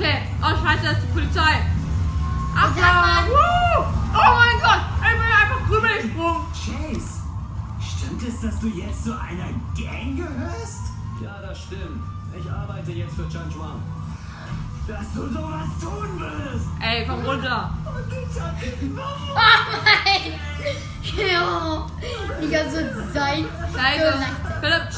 Okay, oh scheiße, das ist die Polizei. Ach Woo! Oh mein Gott, ich bin einfach drüber gesprungen. Chase, stimmt es, dass du jetzt zu einer Gang gehörst? Ja, das stimmt. Ich arbeite jetzt für Chan Chuan. Dass du sowas tun wirst! Ey, komm runter. Oh nein! Ja, die ganze Zeit. Scheiße. Philipp,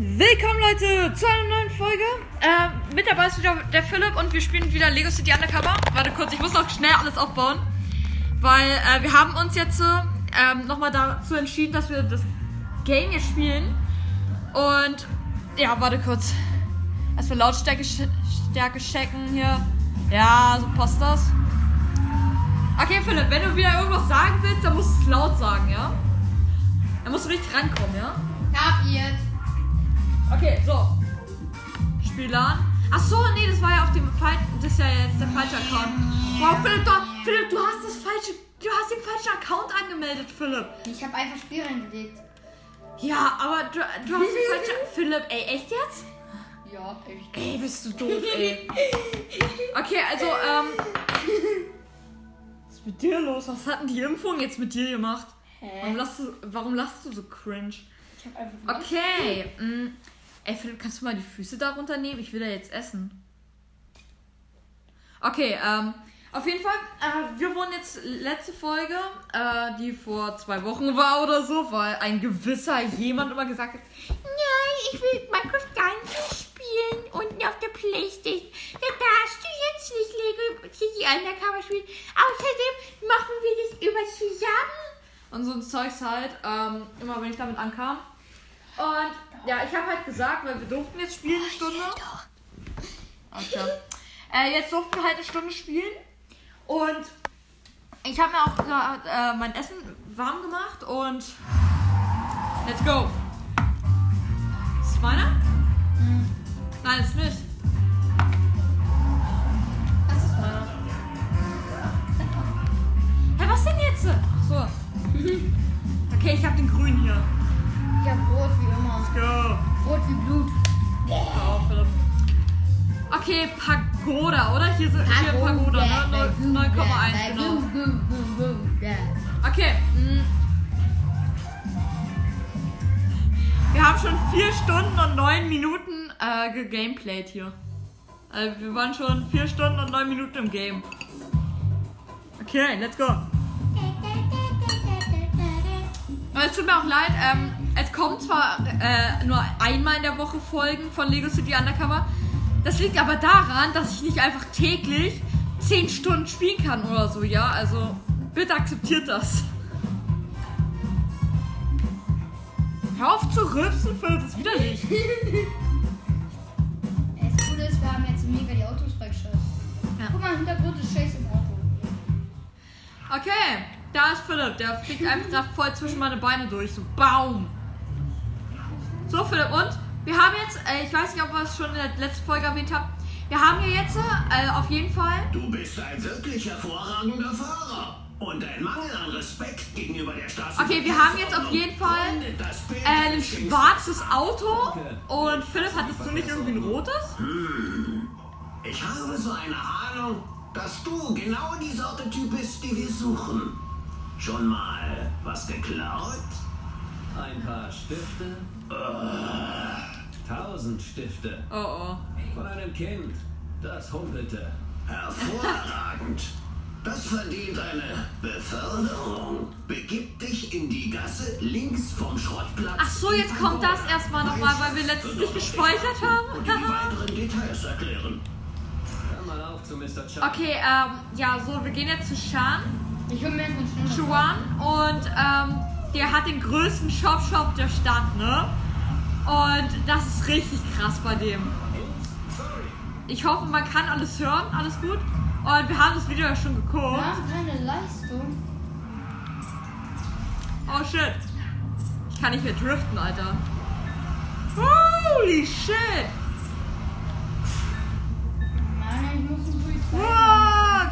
Willkommen Leute zu einer neuen Folge. Ähm, mit dabei ist wieder der Philipp und wir spielen wieder Lego City Undercover. Warte kurz, ich muss noch schnell alles aufbauen. Weil äh, wir haben uns jetzt ähm, nochmal dazu entschieden, dass wir das Game jetzt spielen. Und ja, warte kurz. Erstmal Lautstärke Stärke checken hier. Ja, so passt das. Okay, Philipp, wenn du wieder irgendwas sagen willst, dann musst du es laut sagen, ja? Dann musst du richtig rankommen, ja? Kapiert. Okay, so. Spiel an. Ach so, nee, das war ja auf dem falschen. Das ist ja jetzt der falsche Account. Wow, Philipp, du, Philipp, du hast das falsche. Du hast den falschen Account angemeldet, Philipp. Ich habe einfach Spiel reingelegt. Ja, aber du, du hast den falschen. Philipp, ey, echt jetzt? Ja, echt. Ey, bist du doof, ey. Okay, also, ähm. Was ist mit dir los? Was hat denn die Impfung jetzt mit dir gemacht? Warum Hä? lachst du, warum lachst du so cringe? Ich habe einfach. Okay. mm. Ey, Philipp, kannst du mal die Füße da runternehmen? Ich will da jetzt essen. Okay, ähm, auf jeden Fall, äh, wir wurden jetzt letzte Folge, äh, die vor zwei Wochen war oder so, weil ein gewisser jemand immer gesagt hat, nein, ich will Minecraft gar nicht spielen, unten auf der Playstation. Da darfst du jetzt nicht Lego City Undercover spielen. Außerdem machen wir das über zusammen. Und so ein Zeugs halt, ähm, immer wenn ich damit ankam. Und ja, ich habe halt gesagt, weil wir durften jetzt spielen eine Stunde. Okay. Äh, jetzt durften wir halt eine Stunde spielen. Und ich habe mir auch gerade äh, mein Essen warm gemacht und let's go. Ist es meiner? Nein, ist nicht. Das ist Meiner. Hä, was denn jetzt? Ach so. Okay, ich habe den grünen hier. Okay, Pagoda, oder? Hier sind hier Pagoda, ne? Neun- 9,1, genau. Okay. mm. Wir haben schon vier Stunden und neun Minuten äh, gegameplayt hier. Also wir waren schon vier Stunden und neun Minuten im Game. Okay, let's go. Aber es tut mir auch leid, ähm, es kommen zwar äh, nur einmal in der Woche Folgen von Lego City Undercover. Das liegt aber daran, dass ich nicht einfach täglich 10 Stunden spielen kann oder so, ja? Also bitte akzeptiert das. Hör auf zu rülpsen, Philipp, das ist widerlich. Das Coole ist, wir haben jetzt mega die Autos freigeschaltet. Ja. Guck mal, im Hintergrund ist Chase im Auto. Okay, da ist Philipp, der fliegt einfach gerade voll zwischen meine Beine durch, so Baum. So, Philipp, und wir haben jetzt, äh, ich weiß nicht, ob wir es schon in der letzten Folge erwähnt haben, wir haben hier jetzt äh, auf jeden Fall Du bist ein wirklich hervorragender Fahrer. Und dein Mangel an Respekt gegenüber der Straße. Okay, wir haben jetzt auf jeden Fall äh, ein schwarzes Auto und Philipp, hattest du nicht irgendwie ein rotes? Ich habe so eine Ahnung, dass du genau die Sorte Typ bist, die wir suchen. Schon mal was geklaut? Ein paar Stifte. Tausend Stifte. Oh oh. Von einem Kind. Das humpelte. Hervorragend. Das verdient eine Beförderung. Begib dich in die Gasse links vom Schrottplatz. Ach so, jetzt kommt das erstmal nochmal, weil wir letztens nicht gespeichert Und die haben. weiteren Details erklären. Hör mal auf zu Mr. Chuck. okay, ähm, ja, so, wir gehen jetzt zu Shan, Ich hol mir Schnuller. Chuan und ähm, der hat den größten Shop-Shop der Stadt, ne? Und das ist richtig krass bei dem. Ich hoffe, man kann alles hören, alles gut. Und wir haben das Video ja schon geguckt. Wir haben keine Leistung. Oh shit. Ich kann nicht mehr driften, Alter. Holy shit!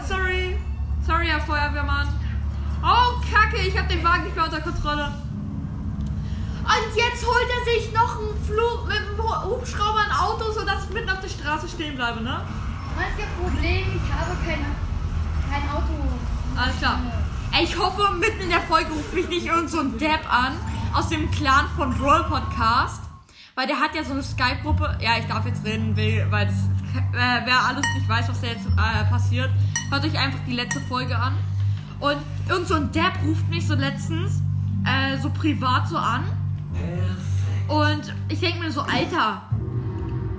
Sorry. Sorry, Herr Feuerwehrmann. Oh, Kacke, ich hab den Wagen nicht mehr unter Kontrolle. Und jetzt holt er sich noch einen Flug mit einem Hubschrauber ein Auto, sodass ich mitten auf der Straße stehen bleibe, ne? Einziges Problem, ich habe kein, kein Auto. Alles klar. Ey, ich hoffe, mitten in der Folge ruft mich nicht irgend so ein Depp an aus dem Clan von Brawl Podcast. Weil der hat ja so eine Skype-Gruppe. Ja, ich darf jetzt reden, weil das, äh, wer alles nicht weiß, was da jetzt äh, passiert, hört euch einfach die letzte Folge an. Und irgend so ein Depp ruft mich so letztens äh, so privat so an. Und ich denke mir so, Alter,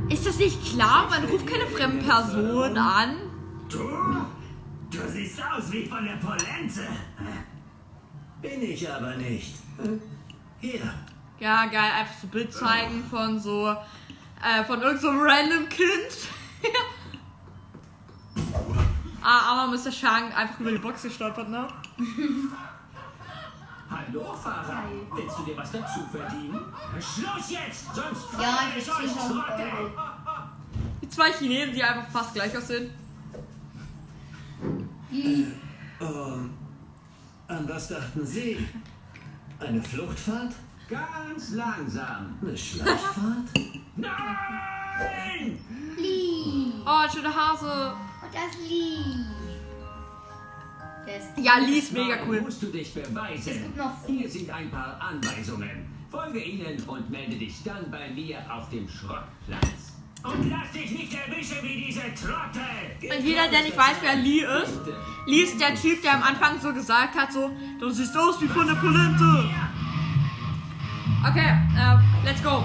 ist das nicht klar? Man ruft keine fremden Personen an. Du? Du siehst aus wie von der Polente. Bin ich aber nicht. Hier. Ja, geil, einfach so Bild zeigen von so, äh, von irgendeinem so random Kind. ah, aber Mr. Shang einfach über die Box gestolpert, ne? Hallo, Fahrer. Willst du dir was dazu verdienen? Schluss jetzt, sonst Ja, ich euch 10.000 Trottel. Euro. Die zwei Chinesen, die einfach fast gleich aussehen. Ähm, an was dachten Sie? Eine Fluchtfahrt? Ganz langsam. Eine Schleichfahrt? Nein! Lee. Oh, ein schöner Hase. Und das Lee. Ist Ja, Lee ist mega cool. musst du dich beweisen. Es gibt noch- Hier sind ein paar Anweisungen. Folge ihnen und melde dich dann bei mir auf dem Schrottplatz. Und lass dich nicht erwischen wie diese Trottel! Und jeder, der nicht weiß, wer Lee ist, Lee ist der Typ, der am Anfang so gesagt hat, so, du siehst aus wie von der Polente. Okay, äh, let's go.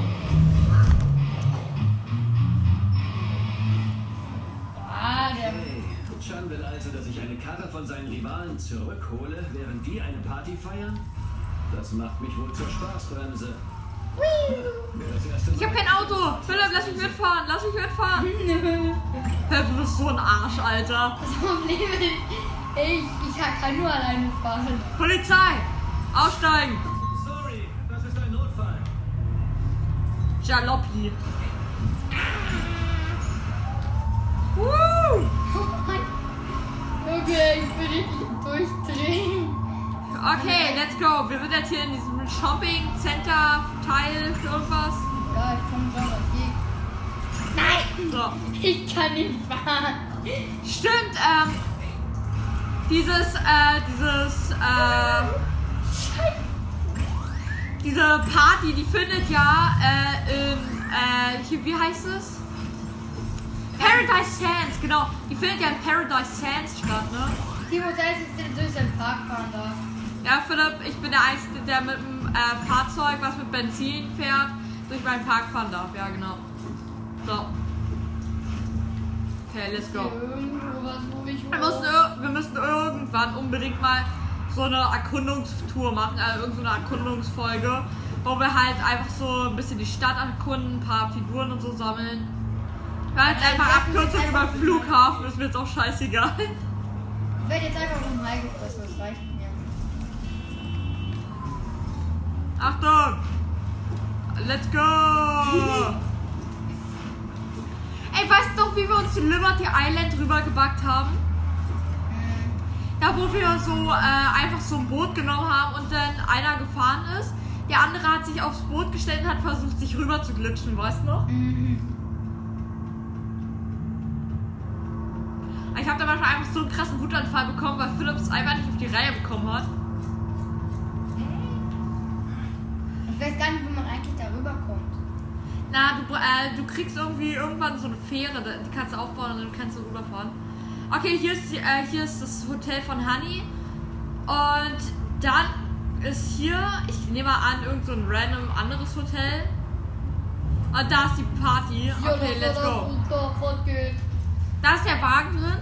Ah, der. Hey, Chan will also, dass ich eine Karre von seinen Rivalen zurückhole, während die eine Party feiern? Das macht mich wohl zur Spaßbremse. Ich hab kein Auto. Philipp, lass mich mitfahren. Lass mich mitfahren. Philipp, du bist so ein Arsch, Alter. Das Problem ist, ich, ich kann nur alleine fahren. Polizei. Aussteigen. Sorry, das ist ein Notfall. Jaloppi. Woo! Junge, ich bin richtig durchdrehen. Okay, let's go. Wir sind jetzt hier in diesem Shopping Center Teil irgendwas. Ja, ich komme schon auf. Nein! So. Ich kann nicht fahren. Stimmt, ähm, dieses, äh, dieses, äh, diese Party, die findet ja, äh, in, äh, hier, wie heißt es? Paradise Sands, genau. Die findet ja in Paradise Sands statt, ne? Timo ist der durch seinen Park fahren darf. Ja, Philipp, ich bin der Einzige, der mit dem äh, Fahrzeug, was mit Benzin fährt, durch meinen Park fahren darf. Ja, genau. So. Okay, let's go. Irgendwo was, wo ich Wir müssen, ir- wir müssen irgendwann unbedingt mal so eine Erkundungstour machen, also irgendeine so Erkundungsfolge, wo wir halt einfach so ein bisschen die Stadt erkunden, ein paar Figuren und so sammeln. Wir halt Ja, einfach Abkürzung über Flughafen, ist mir jetzt auch scheißegal. Ich werde jetzt einfach vom Hai gefressen, das reicht mir. Achtung! Let's go! Ey, weißt du noch, wie wir uns die Liberty Island rübergebackt haben? Da, wo wir so äh, einfach so ein Boot genommen haben und dann einer gefahren ist. Der andere hat sich aufs Boot gestellt und hat versucht, sich rüber zu glitschen, weißt du noch? Mhm. Ich habe da manchmal einfach so einen krassen Wutanfall bekommen, weil Philipp es einfach nicht auf die Reihe bekommen hat. Ich weiß gar nicht, wie man eigentlich darüber kommt. Na, du, äh, du kriegst irgendwie irgendwann so eine Fähre, die kannst du aufbauen und dann kannst du rüberfahren. Okay, hier ist, die, äh, hier ist das Hotel von Honey. Und dann ist hier, ich nehme mal an, irgend so ein random anderes Hotel. Und da ist die Party. Okay, let's go. Da ist der Wagen drin.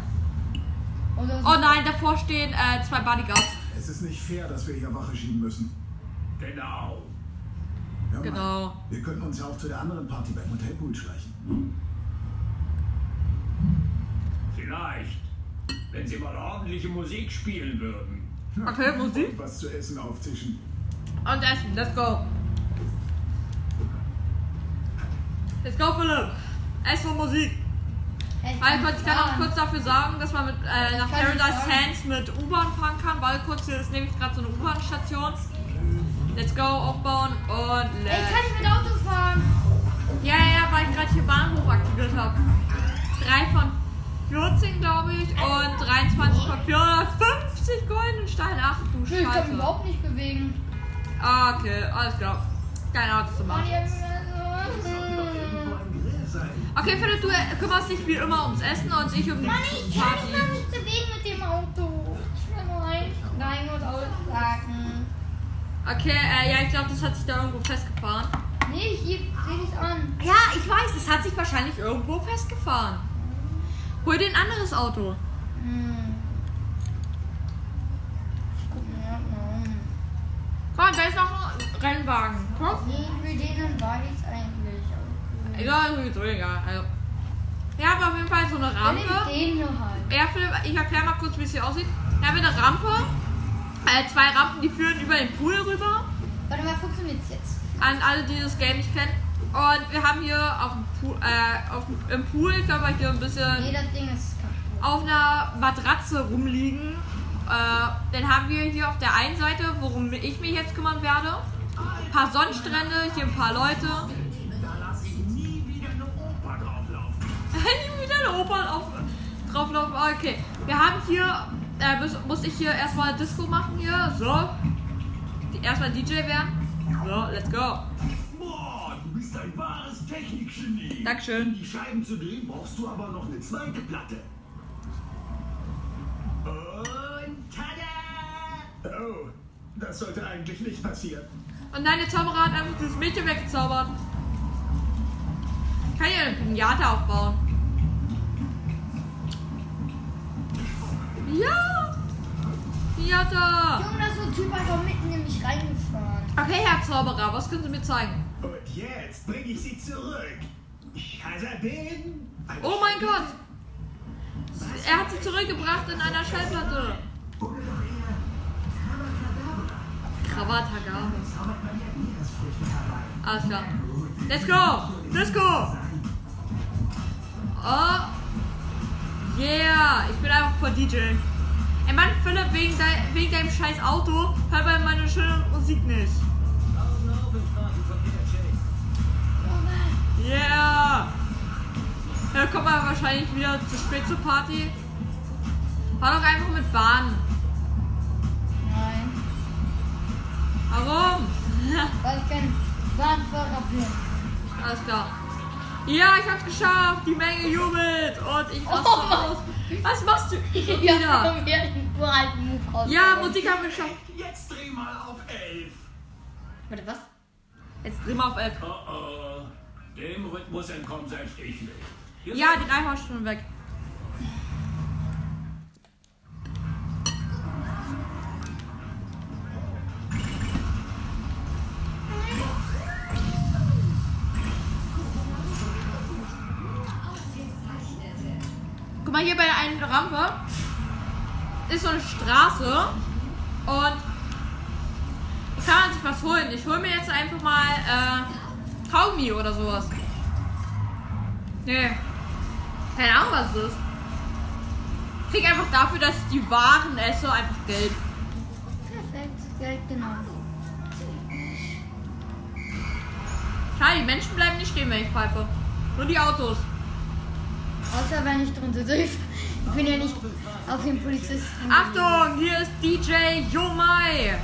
Oh nein, davor stehen äh, zwei Bodyguards. Es ist nicht fair, dass wir hier Wache schieben müssen. Genau. Mal, Genau. Wir könnten uns ja auch zu der anderen Party beim Hotelpool schleichen. Vielleicht. Wenn sie mal ordentliche Musik spielen würden. Okay, Musik. Und was zu essen auftischen. Und essen, let's go. Let's go, Philipp. Essen und Musik. Kurz, ich kann auch kurz dafür sagen, dass man mit, äh, nach Paradise. Sands mit U-Bahn fahren kann, weil kurz hier ist nämlich gerade so eine U-Bahn-Station. Let's go, aufbauen und Ich let's. kann nicht mit Auto fahren. Ja, ja, ja, weil ich gerade hier Bahnhof aktiviert habe. 3 von 14, glaube ich, und 23 von 450 goldenen Steinen. Ach du Nö, ich kann mich Scheiße. überhaupt nicht bewegen. Ah, okay, alles klar. Keine Ahnung, was zu machen. ihr- Irgendwo ein Grill sein. Okay, Philipp, du kümmerst dich wie immer ums Essen und ich um die Mann, ich kann mich Party. noch nicht bewegen mit dem Auto. Ich will nur ein, rein und aussagen. Okay, äh, ja, ich glaube, das hat sich da irgendwo festgefahren. Nee, hier sehe ich an. Ja, ich weiß, es hat sich wahrscheinlich irgendwo festgefahren. Hol dir ein anderes Auto. Hm. Guck mir mal. Komm, da ist noch ein Rennwagen. Komm. Nee, für den war ich eigentlich. Egal, sowieso egal. Also. Wir haben auf jeden Fall so eine Rampe. den hier halt. Ja, Philipp, ich erkläre mal kurz, wie es hier aussieht. Wir haben eine Rampe. Äh, zwei Rampen, die führen über den Pool rüber. Warte mal, funktioniert's jetzt? An alle, die das Game nicht kennen. Und wir haben hier auf dem Pool, äh, auf, dem- im Pool, können wir hier ein bisschen Nee, das Ding ist kaputt. auf einer Matratze rumliegen. Äh, dann haben wir hier auf der einen Seite, worum ich mich jetzt kümmern werde, ein paar Sonnenstrände, hier ein paar Leute. Nie wieder eine Oper auf, drauflaufen. Ah, Okay, wir haben hier, äh, muss, muss ich hier erstmal Disco machen hier. So. Die, erstmal DJ werden. So, let's go. Boah, du bist ein wahres Technikgenie. Dankeschön. Um die Scheiben zu drehen, brauchst du aber noch eine zweite Platte. Und tada! Oh, das sollte eigentlich nicht passieren. Und deine Zauberer hat einfach dieses Mädchen weggezaubert. Ich kann hier eine Pinata aufbauen. Ja! Pinata! Junge, da ist so ein Typ einfach mitten in mich reingefahren. Okay, Herr Zauberer, was können Sie mir zeigen? Und jetzt bringe ich sie zurück. Shazabin! Eine Oh mein. Gott! Er hat sie zurückgebracht in einer Schallplatte. Oder doch eher Krawatagabe. ja. Alles klar. Let's go! Disco! Oh! Yeah! Ich bin einfach voll DJ. Ey Mann, Philipp, wegen, dein, wegen deinem scheiß Auto hört man meine schöne Musik nicht. Yeah! Ja, kommt man wahrscheinlich wieder zu spät zur Party. Fahr doch einfach mit Bahn. Nein, Warum? weil ich kein Bahnfahrer bin. Alles klar. Ja, ich hab's geschafft. Die Menge jubelt. Und ich raste Oh Mann. aus. Was machst du? Schon Ja, wieder. wir einen uralten Move raus. Ja, Musik haben wir geschafft. Jetzt dreh mal auf 11. Warte, was? Jetzt drehen wir auf 11. Oh oh. Dem Rhythmus entkommt selbst ich nicht. Hier Ja, den Eimer schon weg. Mal, hier bei der einen Rampe ist so eine Straße und kann man sich was holen. Ich hole mir jetzt einfach mal äh, Kaugummi oder sowas. Nee. Keine Ahnung, was es ist. Ich krieg einfach dafür, dass ich die Waren esse, einfach Geld. Perfekt, Geld genau. Schade, die Menschen bleiben nicht stehen, wenn ich pfeife. Nur die Autos. Außer wenn ich drunter durch. Ich bin ja nicht auf den Polizisten. Achtung, hier ist DJ Yomai.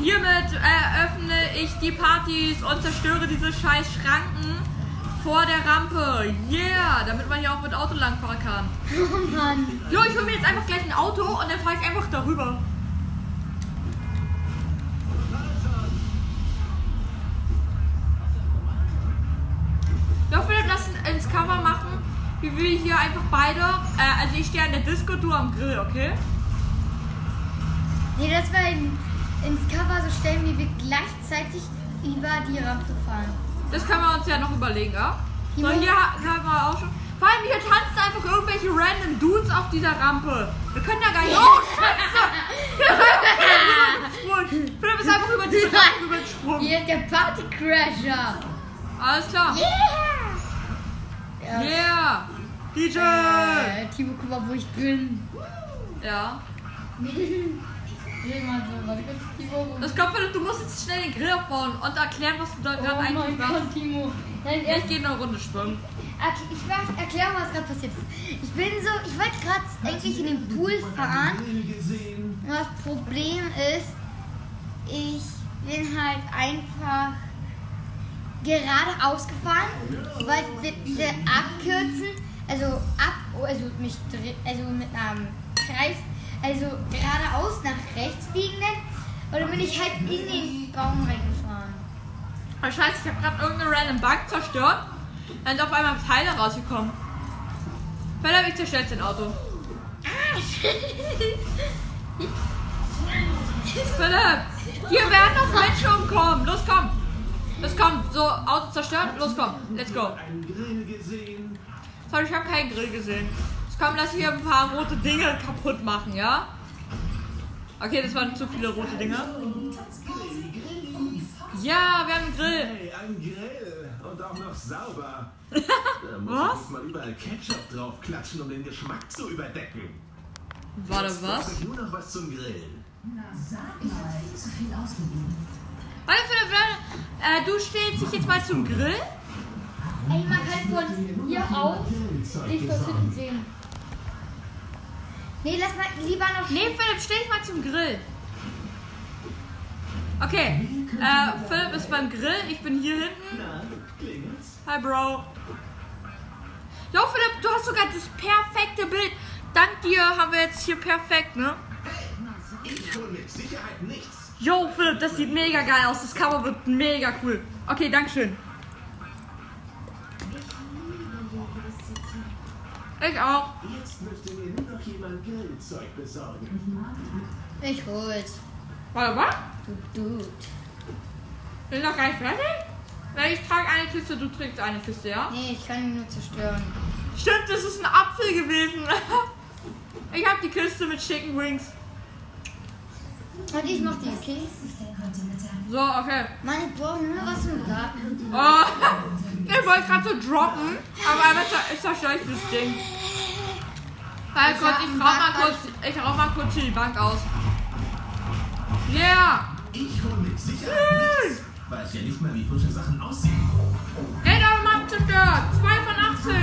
Hiermit eröffne ich die Partys und zerstöre diese scheiß Schranken vor der Rampe. Yeah, damit man hier auch mit Auto langfahren kann. Oh Mann. Jo, ich hole mir jetzt einfach gleich ein Auto und dann fahre ich einfach darüber. Beide, äh, also ich stehe an der Disco, du am Grill, okay? Nee, das war in, ins Cover so stellen, wie wir gleichzeitig über die Rampe fahren. Das können wir uns ja noch überlegen, ja? So, Hier- hier ha- haben wir auch schon. Vor allem hier tanzen einfach irgendwelche random Dudes auf dieser Rampe. Wir können da gar nicht. Oh, Scheiße! Philipp ist einfach über diese Rampe rübergesprungen. Hier ist der Partycrasher. Alles klar. Yeah! Ja. Yeah! DJ! Äh, Timo, guck mal, wo ich bin. Ja. Das kommt, Philipp, du musst jetzt schnell den Grill aufbauen und erklären, was du da gerade Oh eigentlich machst. Gott, Timo. Nein, Ich gehe eine Runde schwimmen. ich mach, erklär mal, was gerade passiert ist. Ich bin so, ich wollte gerade eigentlich in den Pool fahren. Das Problem ist, ich bin halt einfach geradeaus gefahren. Wollte abkürzen, also ab, also mich dre- also mit einem Kreis, also geradeaus nach rechts biegen dann. Und dann bin ich halt in den Baum reingefahren. Oh, scheiße, ich habe gerade irgendeine random Bank zerstört. Dann sind auf einmal Teile rausgekommen. Philipp, ich zerstör jetzt dein Auto. Philipp, hier werden noch Menschen umkommen. Los, komm. Los, komm. So, Auto zerstört. Los, komm. Let's go. Sorry, ich habe keinen Grill gesehen. Jetzt komm, lass hier ein paar rote Dinge kaputt machen, ja? Okay, das waren zu viele rote Dinge. Ja, wir haben einen Grill. Hey, ein Grill. Und auch noch sauber. Da muss Was? ich mal überall Ketchup draufklatschen, um den Geschmack zu überdecken. Warte, was? brauche ich Nur noch was zum Grillen. Warte, Philipp, warte. Äh, du stellst dich jetzt mal zum Grill. Ey, man kann von hier aus dich dort hinten sehen. Nee, lass mal lieber noch. Nee, Philipp, stell dich mal zum Grill. Okay, äh, Philipp ist beim Grill, ich bin hier hinten. Hi, Bro. Jo, Philipp, du hast sogar das perfekte Bild. Dank dir haben wir jetzt hier perfekt, ne? Ich hole mit Sicherheit nichts. Jo, Philipp, das sieht mega geil aus. Das Cover wird mega cool. Okay, Dankeschön. Ich auch. Jetzt müsste mir nur noch jemand Grillzeug besorgen. Ich hol's. Warte, was? Du Dude. Bin noch gar nicht fertig? Weil ich trage eine Kiste, du trägst eine Kiste, ja? Nee, ich kann ihn nur zerstören. Stimmt, das ist ein Apfel gewesen. Ich habe die Kiste mit Chicken Wings. Und ich mach die, okay? So, okay. Mann, ich brauche nur was zum Braten. Oh, ich wollte gerade so droppen, aber einmal zer- ich zerstöre ich das Ding. Hey Ich Gott, hab ich rauch mal kurz, ich rauch mal kurz hier die Bank aus. Yeah! Ich hole mit Sicherheit nichts. Weiß ja nicht mal, wie frische Sachen aussehen. Ey, da mal zerstört! 2 von 18!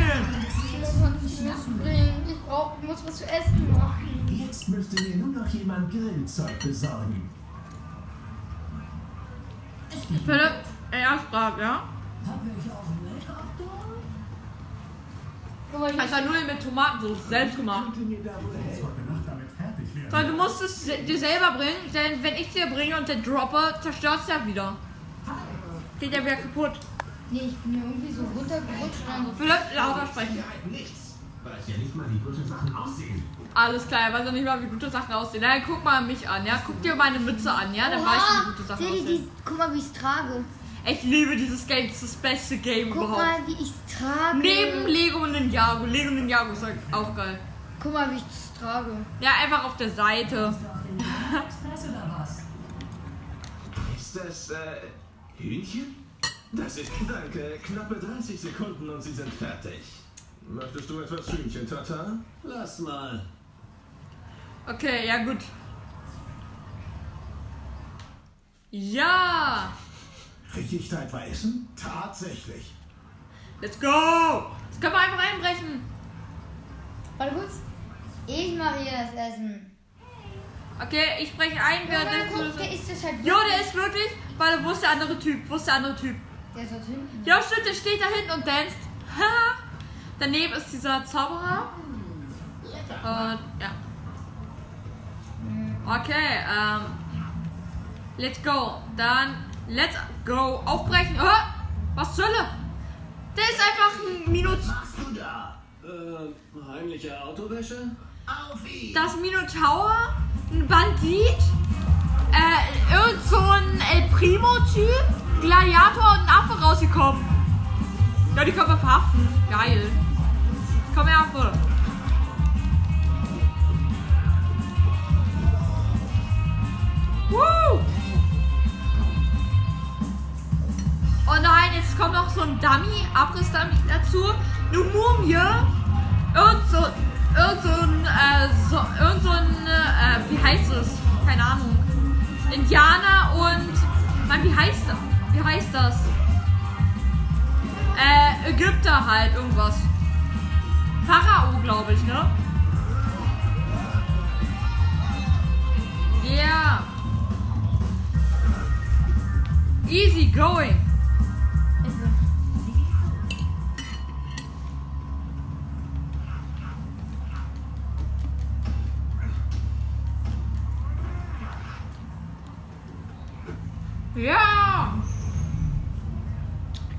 Ich muss was zu essen bringen. Ich brauch, ich muss was zu essen machen. Jetzt müsste mir nur noch jemand Grillzeug besorgen. Philipp, er fragt, ja? Nudeln mit Tomatensauce, selbst gemacht. Weil du musst es dir selber bringen, denn wenn ich dir bringe und den droppe, zerstört es ja wieder. Geht ja wieder kaputt. Nee, ich bin irgendwie so runtergerutscht. Philipp, lauter sprechen. Weiß. Alles klar, er weiß ja nicht mal, wie gute Sachen aussehen. Na, dann guck mal mich an, ja? Guck dir meine Mütze an, ja? Dann weißt du, wie gute Sachen aussehen. guck mal, wie ich es trage. Ich liebe dieses Game, das ist das beste Game Guck überhaupt. mal, wie ich es trage. Neben Lego und Ninjago. Lego und Ninjago ist halt auch geil. Guck mal, wie ich es trage. Ja, einfach auf der Seite. Ist das, äh, Hühnchen? Das ist, danke, knappe 30 Sekunden und Sie sind fertig. Möchtest du etwas Hühnchen, Tata? Lass mal. Okay, ja gut. Ja! Kriege ich da etwa Essen? Tatsächlich. Let's go! Jetzt können wir einfach einbrechen. Warte kurz. Ich mache hier das Essen. Okay, ich breche ein, Ja, während guck, der ist das halt Jo, der ist wirklich. Warte, wo ist der andere Typ? Wo ist der andere Typ? Der ist dort hinten. Ja, stimmt, der steht da hinten und danst. Haha. Daneben ist dieser Zauberer. Und ja. Okay, ähm. Let's go. Dann let's go. Aufbrechen. Oh, was zur Hölle? Der ist einfach ein Minot. Machst du da? Äh, heimliche Autowäsche? Auf ihn! Das Minotaur, ein Bandit, äh, irgend so ein El Primo-Typ, Gladiator und ein Affe rausgekommen. Ja, die können wir verhaften. Geil. Komm her, Affe. Woo! Oh nein, jetzt kommt noch so ein Dummy, Abriss-Dummy dazu. Eine Mumie. so irgend so ein, äh, wie heißt es? Keine Ahnung. Indianer und, Mann, wie heißt das? Wie heißt das? Äh, Ägypter halt, irgendwas. Pharao, glaube ich, ne? Yeah. Easy going. Ja.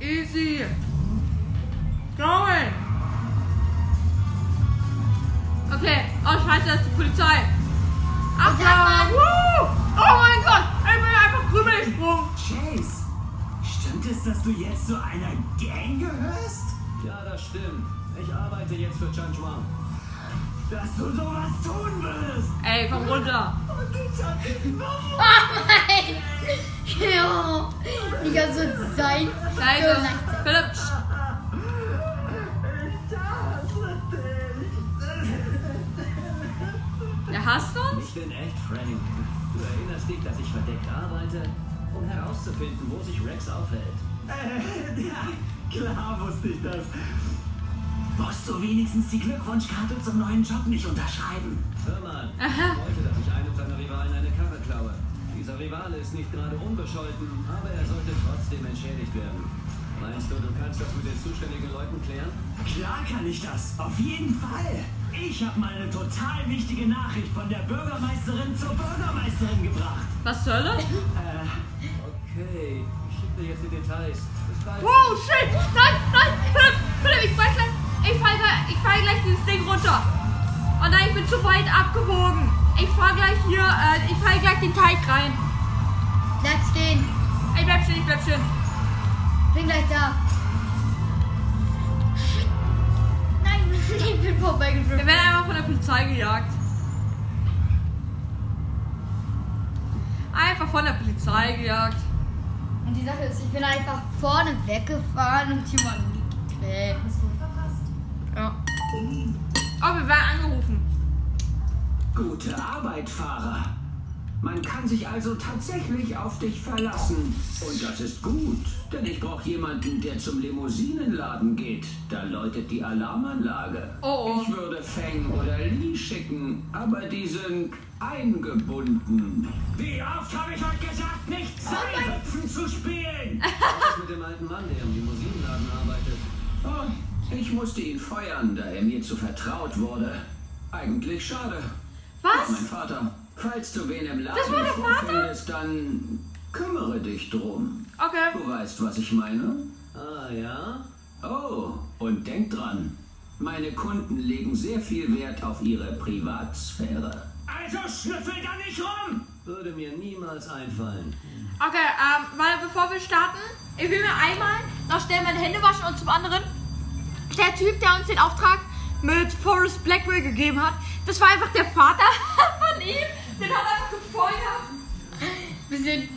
Easy. Going. Okay. Oh, scheiße, das ist die Polizei. Ach sag ja. mal. Woo. Oh mein Gott. Ich bin einfach drüber gesprungen. Chase, stimmt es, dass du jetzt zu einer Gang gehörst? Ja, das stimmt. Ich arbeite jetzt für Chanchuan. Dass du sowas tun wirst! Ey, komm runter. Und ich hab Warum? oh mein! Ja, die ganze Zeit. Scheiße. Philipp. Ich hasse dich! Der hasst uns? Ich bin echt Frank. Du erinnerst dich, dass ich verdeckt arbeite, um herauszufinden, wo sich Rex aufhält. Äh, ja, klar wusste ich das. Musst du wenigstens die Glückwunschkarte zum neuen Job nicht unterschreiben? Hör mal, ich wollte, dass ich einem seiner Rivalen eine Karre klaue. Dieser Rivale ist nicht gerade unbescholten, aber er sollte trotzdem entschädigt werden. Meinst du, du kannst das mit den zuständigen Leuten klären? Klar kann ich das, auf jeden Fall. Ich habe mal eine total wichtige Nachricht von der Bürgermeisterin zur Bürgermeisterin gebracht. Was zur Hölle? Äh, Okay, ich schicke dir jetzt die Details. Bis bald. Wow, shit! Nein, nein! Philipp, Philipp, ich fall gleich, ich gleich- ich fall gleich dieses Ding runter. Oh nein, ich bin zu weit abgebogen. Ich fahr gleich hier, äh, ich fall gleich den Teig rein. Bleib stehen. Ich bleib stehen, ich bleib stehen. Bin gleich da. Nein, ich bin Wir vorbeigeschwommen. werden einfach von der Polizei gejagt. Einfach von der Polizei gejagt. Und die Sache ist, ich bin einfach vorne weggefahren und jemand gekriegt. Oh, wir werden angerufen. Gute Arbeit, Fahrer. Man kann sich also tatsächlich auf dich verlassen. Und das ist gut, denn ich brauche jemanden, der zum Limousinenladen geht. Da läutet die Alarmanlage. Oh, oh. Ich würde Feng oder Lee schicken, aber die sind eingebunden. Wie oft habe ich euch gesagt, nicht Seilhüpfen zu spielen? Was ist mit dem alten Mann, der im Limousinenladen arbeitet? Oh, ich musste ihn feuern, da er mir zu vertraut wurde. Eigentlich schade. Was? Mein Vater, falls du wen im Laden Das war der Vater? vorfindest, dann kümmere dich drum. Okay. Du weißt, was ich meine? Ah, ja? Oh, und denk dran. Meine Kunden legen sehr viel Wert auf ihre Privatsphäre. Also schnüffel da nicht rum! Würde mir niemals einfallen. Okay, ähm, weil bevor wir starten, ich will mir einmal noch schnell meine Hände waschen und zum anderen, der Typ, der uns den Auftrag mit Forrest Blackwell gegeben hat, das war einfach der Vater von ihm. Den hat er einfach gefeuert. Bisschen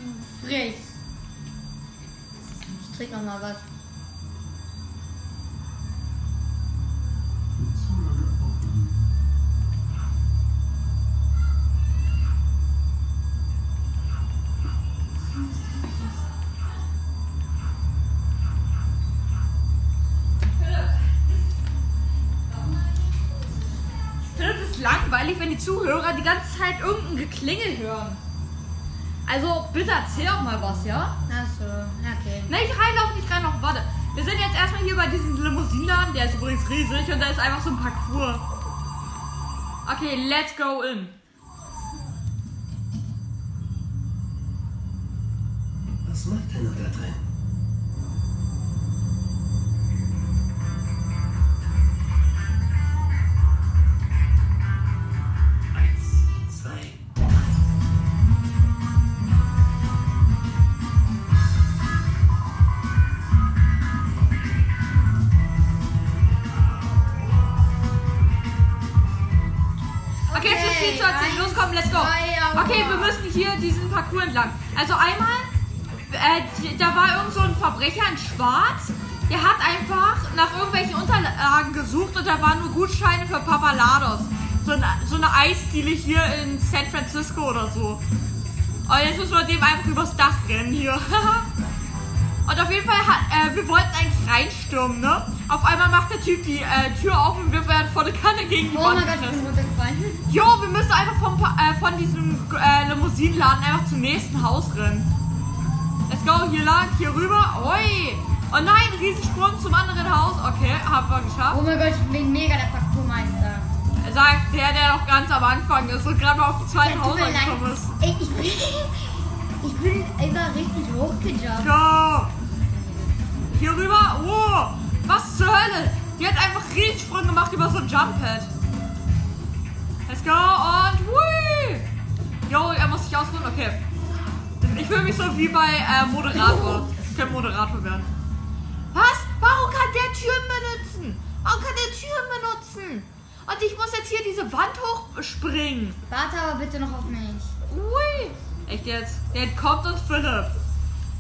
frech. Ich trinke noch mal was. Die Zuhörer die ganze Zeit irgendein Geklingel hören. Also bitte erzähl auch mal was, ja? Achso, okay. Ne, ich reinlaufe nicht rein noch. Warte. Wir sind jetzt erstmal hier bei diesem Limousinenladen. Der ist übrigens riesig und da ist einfach so ein Parcours. Okay, let's go in. Was macht er noch da drin? Hier in San Francisco oder so. Und jetzt müssen wir dem einfach übers Dach rennen hier. und auf jeden Fall hat, äh, wir wollten eigentlich reinstürmen, ne? Auf einmal macht der Typ die äh, Tür auf und wir werden vor der Kanne gegen die Oh Wand mein Gott, ich gepresst. bin runtergefallen. Jo, wir müssen einfach vom, äh, von diesem äh, Limousinenladen einfach zum nächsten Haus rennen. Let's go, hier lang, hier rüber. Oi! Oh nein, Riesensprung zum anderen Haus. Okay, haben wir geschafft. Oh mein Gott, ich bin mega der Parkourmeister. Sagt der, der noch ganz am Anfang ist und gerade mal auf dem zweiten Haus angekommen ist. Ey, ich bin, ich bin immer richtig hochgejumpt. Ja! Hier rüber. Oh! Was zur Hölle? Die hat einfach Riesensprung gemacht über so ein Jump-Pad. Let's go und hui! Jo, er muss sich ausruhen. Okay. Ich fühle mich so wie bei äh, Moderator. Ich kann Moderator werden. Was? Warum kann der Türen benutzen? Warum kann der Türen benutzen? Und ich muss jetzt hier diese Wand hochspringen. Warte aber bitte noch auf mich. Ui! Echt jetzt? Der entkommt uns Philipp.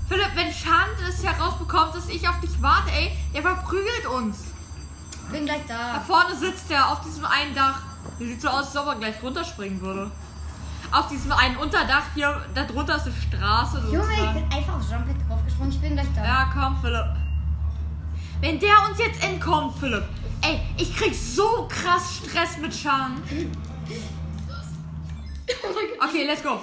Philipp, wenn Schand es herausbekommt, dass ich auf dich warte, ey, der verprügelt uns. Bin gleich Da da. vorne sitzt der auf diesem einen Dach. Der sieht so aus, als ob er gleich runterspringen würde. Auf diesem einen Unterdach hier, da drunter ist eine Straße. Junge, ich bin einfach aufs Jumppad draufgesprungen. Ich bin gleich da. Ja, komm, Philipp. Wenn der uns jetzt entkommt, Philipp. Ey, ich krieg so krass Stress mit Schan. Okay, let's go.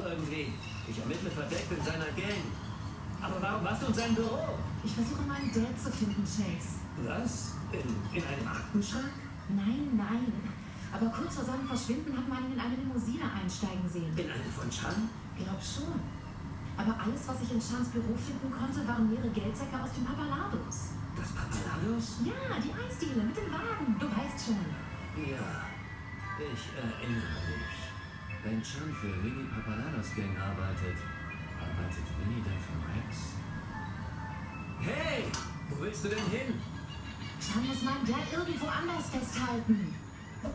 Auch irgendwie. Ich ermittle verdeckt in seiner Gang. Aber warum warst du in seinem Büro? Ich versuche meinen Dad zu finden, Chase. Was? In, in einem Aktenschrank? Nein, nein. Aber kurz vor seinem Verschwinden hat man ihn in eine Limousine einsteigen sehen. In eine von Chan? Glaub schon. Aber alles, was ich in Chans Büro finden konnte, waren leere Geldsäcke aus dem Papalados. Das Papalados? Ja, die Eisdiele mit dem Wagen. Du weißt schon. Ja, ich erinnere mich. Wenn Chan für Winnie Papalados Gang arbeitet, arbeitet Winnie dann für Rex? Hey! Wo willst du denn hin? Chan muss meinen Dad irgendwo anders festhalten.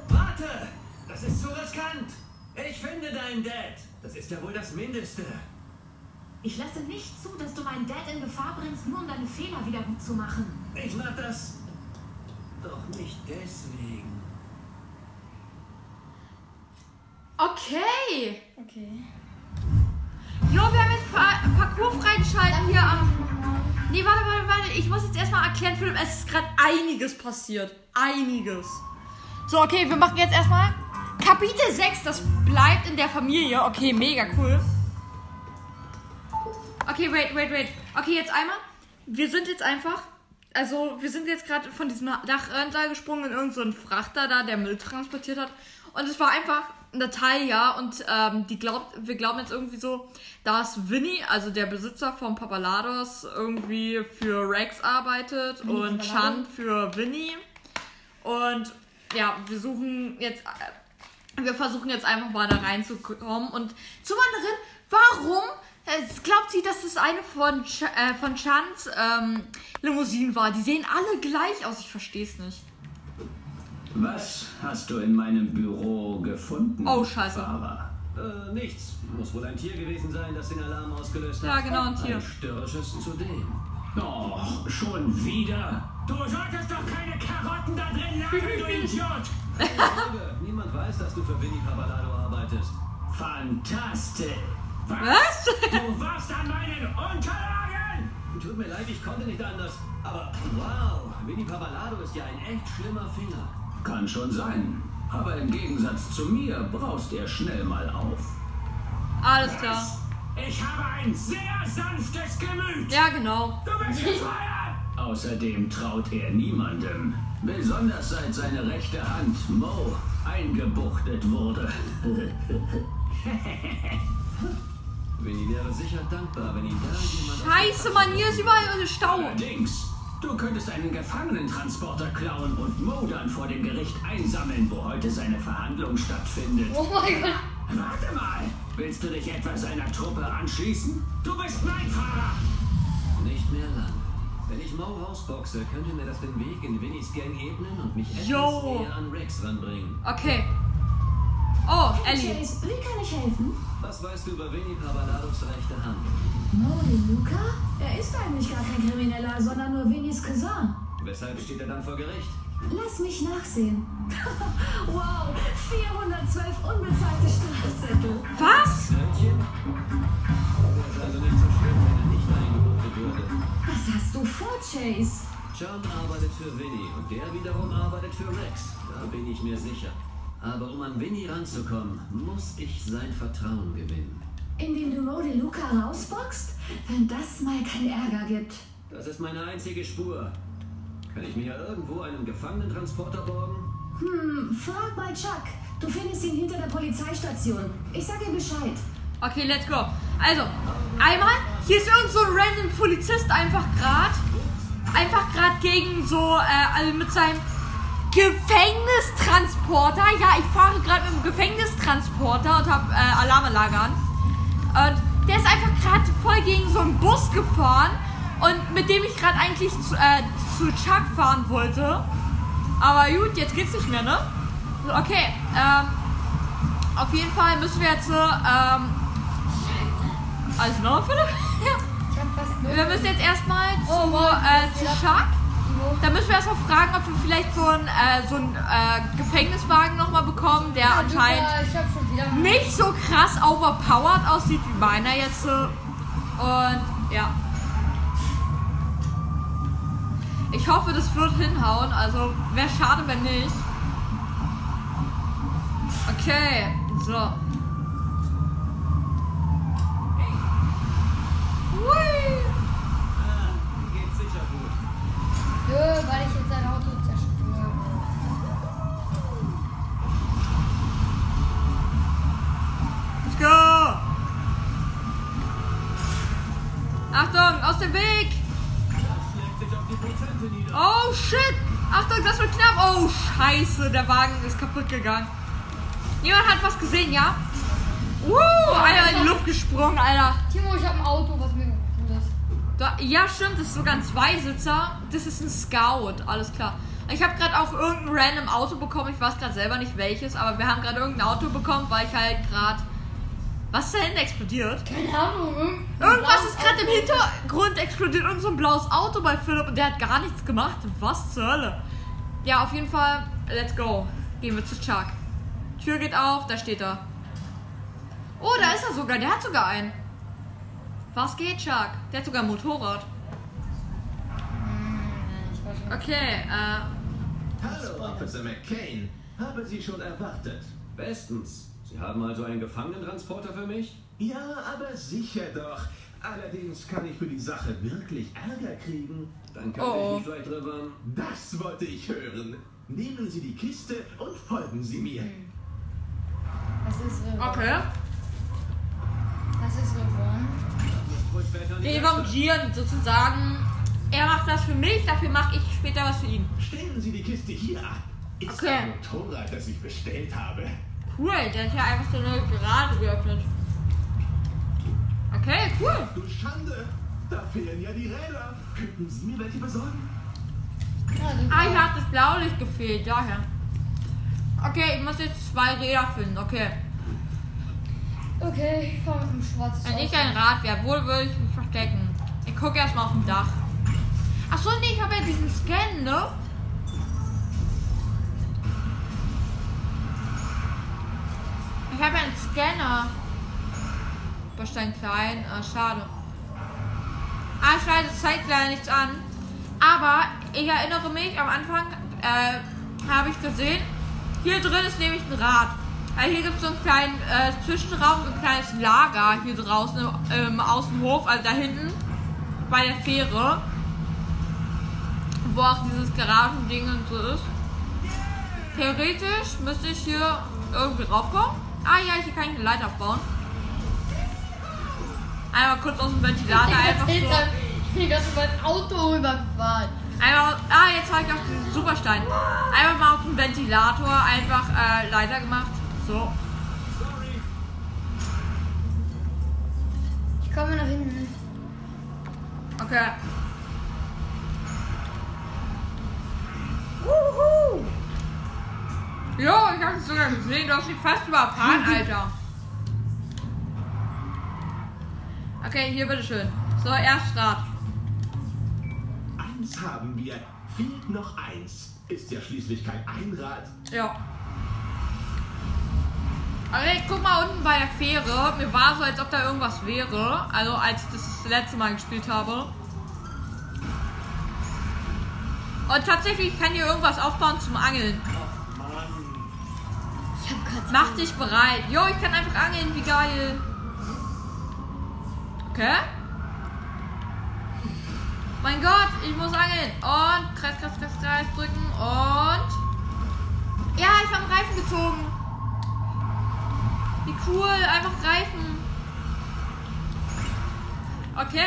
Warte! Das ist zu riskant! Ich finde deinen Dad! Das ist ja wohl das Mindeste. Ich lasse nicht zu, dass du meinen Dad in Gefahr bringst, nur um deine Fehler wieder gut zu machen. Ich mach das doch nicht deswegen. Okay. Okay. Jo, wir haben jetzt pa Parcours freigeschalten hier am. Nee, warte, warte, warte. Ich muss jetzt erstmal erklären, Philipp, es ist gerade einiges passiert. Einiges. So, okay, wir machen jetzt erstmal Kapitel 6. Das bleibt in der Familie. Okay, mega cool. Okay, wait, wait, wait. Okay, jetzt einmal. Wir sind jetzt einfach. Also, wir sind jetzt gerade von diesem Dach runtergesprungen in irgendeinen so Frachter da, der Müll transportiert hat. Und es war einfach Natalia und ähm, die glaubt, wir glauben jetzt irgendwie so, dass Winnie, also der Besitzer von Papalados, irgendwie für Rex arbeitet und Chan für Winnie. Und ja, wir suchen jetzt, äh, wir versuchen jetzt einfach mal da reinzukommen. Und zum anderen, warum äh, glaubt sie, dass es eine von, Ch äh, von Chans ähm, Limousinen war? Die sehen alle gleich aus, ich verstehe es nicht. Was hast du in meinem Büro gefunden? Oh, scheiße. Fahrer? Äh, nichts. Muss wohl ein Tier gewesen sein, das den Alarm ausgelöst hat. Ja, genau, ein Tier. Ein störrisches zudem. Oh, schon wieder? Du solltest doch keine Karotten da drin lagern, du Idiot! Niemand weiß, dass du für Winnie Papalado arbeitest. Fantastisch. Was? Du warst an meinen Unterlagen! Tut mir leid, ich konnte nicht anders. Aber wow, Winnie Papalado ist ja ein echt schlimmer Finger. Kann schon sein. Aber im Gegensatz zu mir braust er schnell mal auf. Alles klar. Ich habe ein sehr sanftes Gemüt! Ja, genau. Du bist gefeuert! Außerdem traut er niemandem. Besonders seit seine rechte Hand, Mo, eingebuchtet wurde. Winnie wäre sicher dankbar, wenn ihn da jemand... Scheiße, Mann, hier ist überall Stau. Allerdings, du könntest einen Gefangenentransporter klauen und Mo dann vor dem Gericht einsammeln, wo heute seine Verhandlung stattfindet. Oh mein Gott. Warte mal! Willst du dich etwa seiner Truppe anschließen? Du bist mein Fahrer! Nicht mehr lang. Wenn ich Mo rausboxe, könnte mir das den Weg in Vinnys Gang ebnen und mich etwas Jo. näher an Rex ranbringen. Okay. Oh, Ellie. Chase, wie kann ich helfen? Was weißt du über Vinny Pavalados rechte Hand? Moni Luca? Er ist eigentlich gar kein Krimineller, sondern nur Vinnys Cousin. Weshalb steht er dann vor Gericht? Lass mich nachsehen. wow, 412 unbezahlte Strafzettel. Was? Söhnchen? Wäre es also nicht so schlimm, wenn er nicht eingebuchtet würde. Was hast du vor, Chase? John arbeitet für Vinny und der wiederum arbeitet für Rex. Da bin ich mir sicher. Aber um an Vinny ranzukommen, muss ich sein Vertrauen gewinnen. Indem du Mo de Luca rausboxt? Wenn das mal keinen Ärger gibt. Das ist meine einzige Spur. Kann ich mir irgendwo einen Gefangenentransporter borgen? Hm, frag mal Chuck. Du findest ihn hinter der Polizeistation. Ich sag ihm Bescheid. Okay, let's go. Also, einmal, hier ist irgend so ein random Polizist einfach grad. Einfach grad gegen so, äh, also mit seinem Gefängnistransporter. Ja, ich fahre gerade mit dem Gefängnistransporter und habe äh, Alarmanlage an. Und der ist einfach gerade voll gegen so einen Bus gefahren. Und mit dem ich gerade eigentlich zu, äh, zu Chuck fahren wollte. Aber gut, jetzt geht's nicht mehr, ne? Okay, ähm, auf jeden Fall müssen wir jetzt, ähm, alles noch, Philipp? ja. Wir müssen jetzt erstmal zu, Oh, wow, äh, zu Chuck. Da müssen wir erstmal fragen, ob wir vielleicht so einen äh, so einen, äh, Gefängniswagen nochmal bekommen, der Ja, anscheinend super, nicht so krass overpowered aussieht wie meiner jetzt. Und ja. Ich hoffe, das wird hinhauen. Also wäre schade, wenn nicht. Okay, so. Hui. Ah, geht sicher gut. Nö, weil ich jetzt ein Auto zerstöre. Let's go! Achtung, aus dem Weg! Oh shit! Achtung, das wird knapp! Oh scheiße, der Wagen ist kaputt gegangen. Jemand hat was gesehen, ja? Uh, einer in die Luft gesprungen, Alter. Timo, ich hab ein Auto, was. Da, ja, stimmt, das ist sogar ein Zweisitzer. Das ist ein Scout, alles klar. Ich habe gerade auch irgendein random Auto bekommen. Ich weiß gerade selber nicht welches, aber wir haben gerade irgendein Auto bekommen, weil ich halt gerade. Was ist da hinten explodiert? Keine Ahnung. Irgendwas ist gerade im. Hintergrund explodiert. Irgend so ein blaues Auto bei Philipp und der hat gar nichts gemacht. Was zur Hölle? Ja, auf jeden Fall, let's go. Gehen wir zu Chuck. Tür geht auf, da steht er. Oh, da ist er sogar. Der hat sogar einen. Was geht, Chuck? Der hat sogar ein Motorrad. Okay, äh. Hallo, Officer McCain. Habe Sie schon erwartet? Bestens. Sie haben also einen Gefangenentransporter für mich? Ja, aber sicher doch. Allerdings kann ich für die Sache wirklich Ärger kriegen. Dann könnte Oh. ich mich vielleicht drüber... Das wollte ich hören. Nehmen Sie die Kiste und folgen Sie mir. Das ist Revanche. Okay. Das ist Revanche. Revanchieren sozusagen. Er macht das für mich, dafür mache ich später was für ihn. Stellen Sie die Kiste hier ab. Ist Okay. ein Motorrad, das ich bestellt habe. Cool, der hat hier einfach so eine Gerade geöffnet. Okay, cool. Du Schande! Da fehlen ja die Räder. Könnten Sie mir welche besorgen? Ja. Ah, hier hat das Blaulicht gefehlt, daher. Okay, ich muss jetzt zwei Räder finden, okay. Okay, ich fahr mit dem schwarzen Wenn ich ein Rad wäre, wo würde ich mich verstecken? Ich gucke erstmal auf dem Dach. Achso, nee, ich habe ja diesen Scan, ne? Ich habe ja einen Scanner. Bestein klein, äh, schade. Ah, schade, das zeigt leider nichts an. Aber ich erinnere mich, am Anfang äh, habe ich gesehen, hier drin ist nämlich ein Rad. Also hier gibt es so einen kleinen äh, Zwischenraum, so ein kleines Lager hier draußen im, im Außenhof, also da hinten bei der Fähre. Wo auch dieses Garagending und so ist. Theoretisch müsste ich hier irgendwie raufkommen. Ah ja, hier kann ich eine Leiter aufbauen. Einmal kurz aus dem Ventilator einfach so. Ich bin gerade über ein Auto rübergefahren. Einmal, ah, jetzt habe ich auch diesen Superstein. Einmal mal auf dem Ventilator einfach äh, Leiter gemacht. So. Sorry. Ich komme nach hinten. Okay. Wuhu! Jo, ich hab's sogar gesehen. Du hast mich fast überfahren, Alter. Okay, hier bitteschön. So, Erststart. Eins haben wir. Fehlt noch eins. Ist ja schließlich kein Einrad. Ja. Okay, guck mal unten bei der Fähre. Mir war so, als ob da irgendwas wäre. Also als ich das, das letzte Mal gespielt habe. Und tatsächlich kann hier irgendwas aufbauen zum Angeln. Ich hab grad Mach dich bereit. Jo, ich kann einfach angeln, wie geil. Okay. Mein Gott, ich muss angeln. Und Kreis, Kreis, Kreis, Kreis drücken. Und. Ja, ich habe einen Reifen gezogen. Wie cool, einfach Reifen. Okay.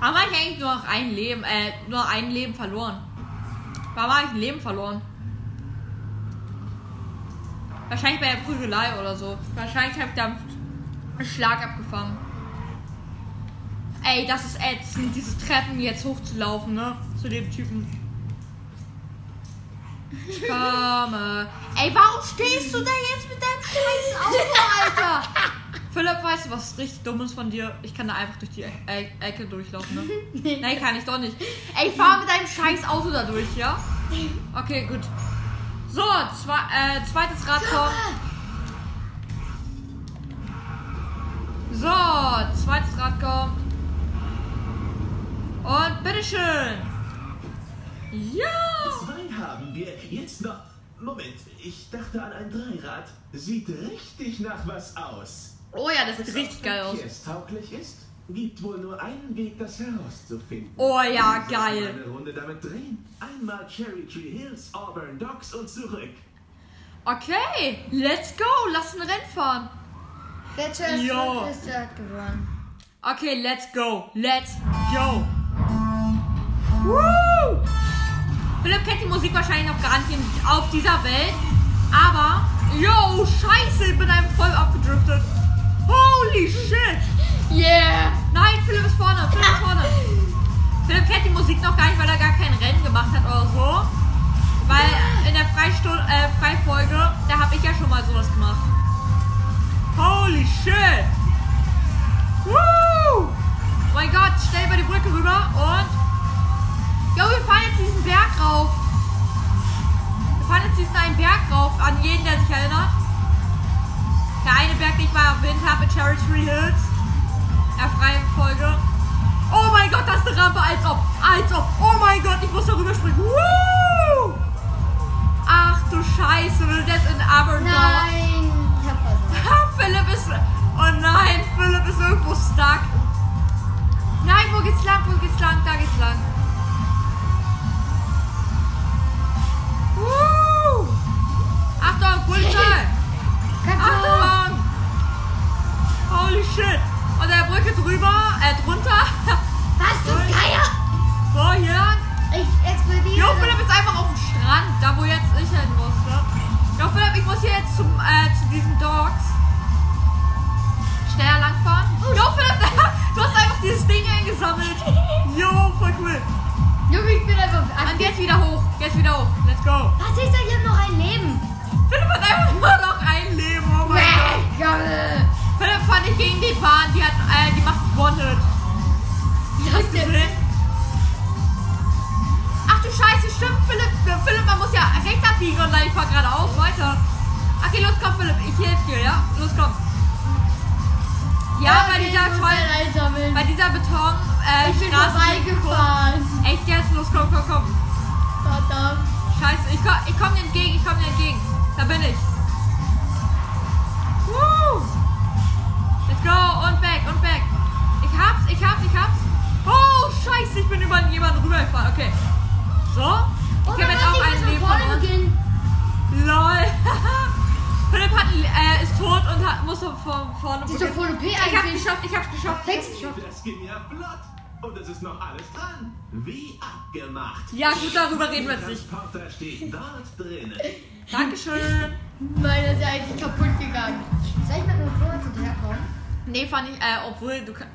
Habe ich eigentlich nur noch ein Leben, äh, nur ein Leben verloren? Warum habe ich ein Leben verloren? Wahrscheinlich bei der Prügelei oder so. Wahrscheinlich habe ich da einen Schlag abgefangen. Ey, das ist ätzend, diese Treppen jetzt hochzulaufen, ne? Zu dem Typen. Ich komme. Ey, warum stehst du da jetzt mit deinem scheiß Auto, Alter? Philipp, weißt du, was richtig dumm ist von dir? Ich kann da einfach durch die e e Ecke durchlaufen, ne? Nein, kann ich doch nicht. Ey, fahr mit deinem scheiß Auto da durch, ja? Okay, gut. So, zwei, äh, zweites Rad kommt. So, zweites Rad kommt. Und bitteschön. Ja. Wir. Jetzt noch. Moment, ich dachte an ein Dreirad. Sieht richtig nach was aus. Oh ja, das sieht Was richtig geil aus. verkehrstauglich ist, gibt wohl nur einen Weg, das herauszufinden. Oh ja, geil. Eine Runde damit drehen. Einmal Cherry Tree Hills, Auburn Docks und zurück. Okay, let's go. Lass ein Rennen fahren. Wer zuerst ist, der hat gewonnen. Okay, let's go. Let's go. Woo! Philipp kennt die Musik wahrscheinlich noch gar nicht auf dieser Welt. Aber, yo, scheiße, ich bin einfach voll abgedriftet. Holy shit. Yeah! Nein, Philipp ist vorne, Philipp ist vorne. Philipp kennt die Musik noch gar nicht, weil er gar kein Rennen gemacht hat oder so. Weil in der Freistunde, äh, Freifolge, da habe ich ja schon mal sowas gemacht. Holy shit! Woo! Mein Gott, schnell über die Brücke rüber und. Jo, wir fahren jetzt diesen Berg rauf. Wir fahren jetzt diesen einen Berg rauf, an jeden, der sich erinnert. Der eine Berg, den ich mal erwähnt habe, in Cherry Tree Hills. Der freien Folge. Oh mein Gott, das ist eine Rampe, als ob. Als ob. Oh mein Gott, ich muss darüber springen. Woo! Ach du Scheiße, sind jetzt in Aberdeen. Nein! Ich hab. Ha, Philipp ist. Oh nein, Philipp ist irgendwo stuck. Nein, wo geht's lang? Wo geht's lang? Da geht's lang. Achtung, Polizei! Achtung! Holy shit! Und der Brücke drüber, äh, drunter. Was zum Geier? So, hier. Ich explodiere. Jo, Philipp ist einfach auf dem Strand, da wo jetzt ich hin musste. Jo, Philipp, ich muss hier jetzt zum, äh, zu diesen Dogs. Schneller langfahren. Jo, Philipp, du hast einfach dieses Ding eingesammelt. Jo, voll cool. Junge, ich bin einfach. Und jetzt wieder hoch, jetzt wieder hoch. Let's go. Was ist denn? Ich hab noch ein Leben. Philipp hat einfach nur noch ein Leben, oh mein Gott. Junge. Philipp fand ich gegen die Bahn, die hat, äh, die macht One-Hit. Hast du gesehen? Ach du Scheiße, stimmt, Philipp. Philipp, man muss ja rechts abbiegen und dann ich fahr geradeaus weiter. Okay, los komm, Philipp, ich helfe dir, ja? Los komm. Ja, bei Okay, dieser tollen, den einsammeln. bei dieser Beton, äh, Ich bin vorbeigefahren. Echt jetzt? Los, komm, komm, komm. Verdammt. Scheiße, ich komm, ich komm dir entgegen, ich komm dir entgegen. Da bin ich. Woo! Let's go und back und back. Ich hab's, ich hab's, ich hab's. Oh, scheiße, ich bin über jemanden rübergefahren. Okay. So. Ich Oh hab mein jetzt auch ich ein muss von Leben verloren. beginnen. Lol. Philipp hat, äh, ist tot und hat, muss von vorne Das ist doch voll OP Ich hab's geschafft, ich hab's geschafft. Ich hab's Sechs- geschafft. Das ging ja flott. Und es ist noch alles dran. Wie abgemacht. Ja, gut, darüber reden wir jetzt nicht. Transporter steht dort drinnen. Dankeschön. Meiner ist ja eigentlich kaputt gegangen. Soll ich mit dem Motorrad hinterherkommen? Nee, fand ich, äh, obwohl du, kann-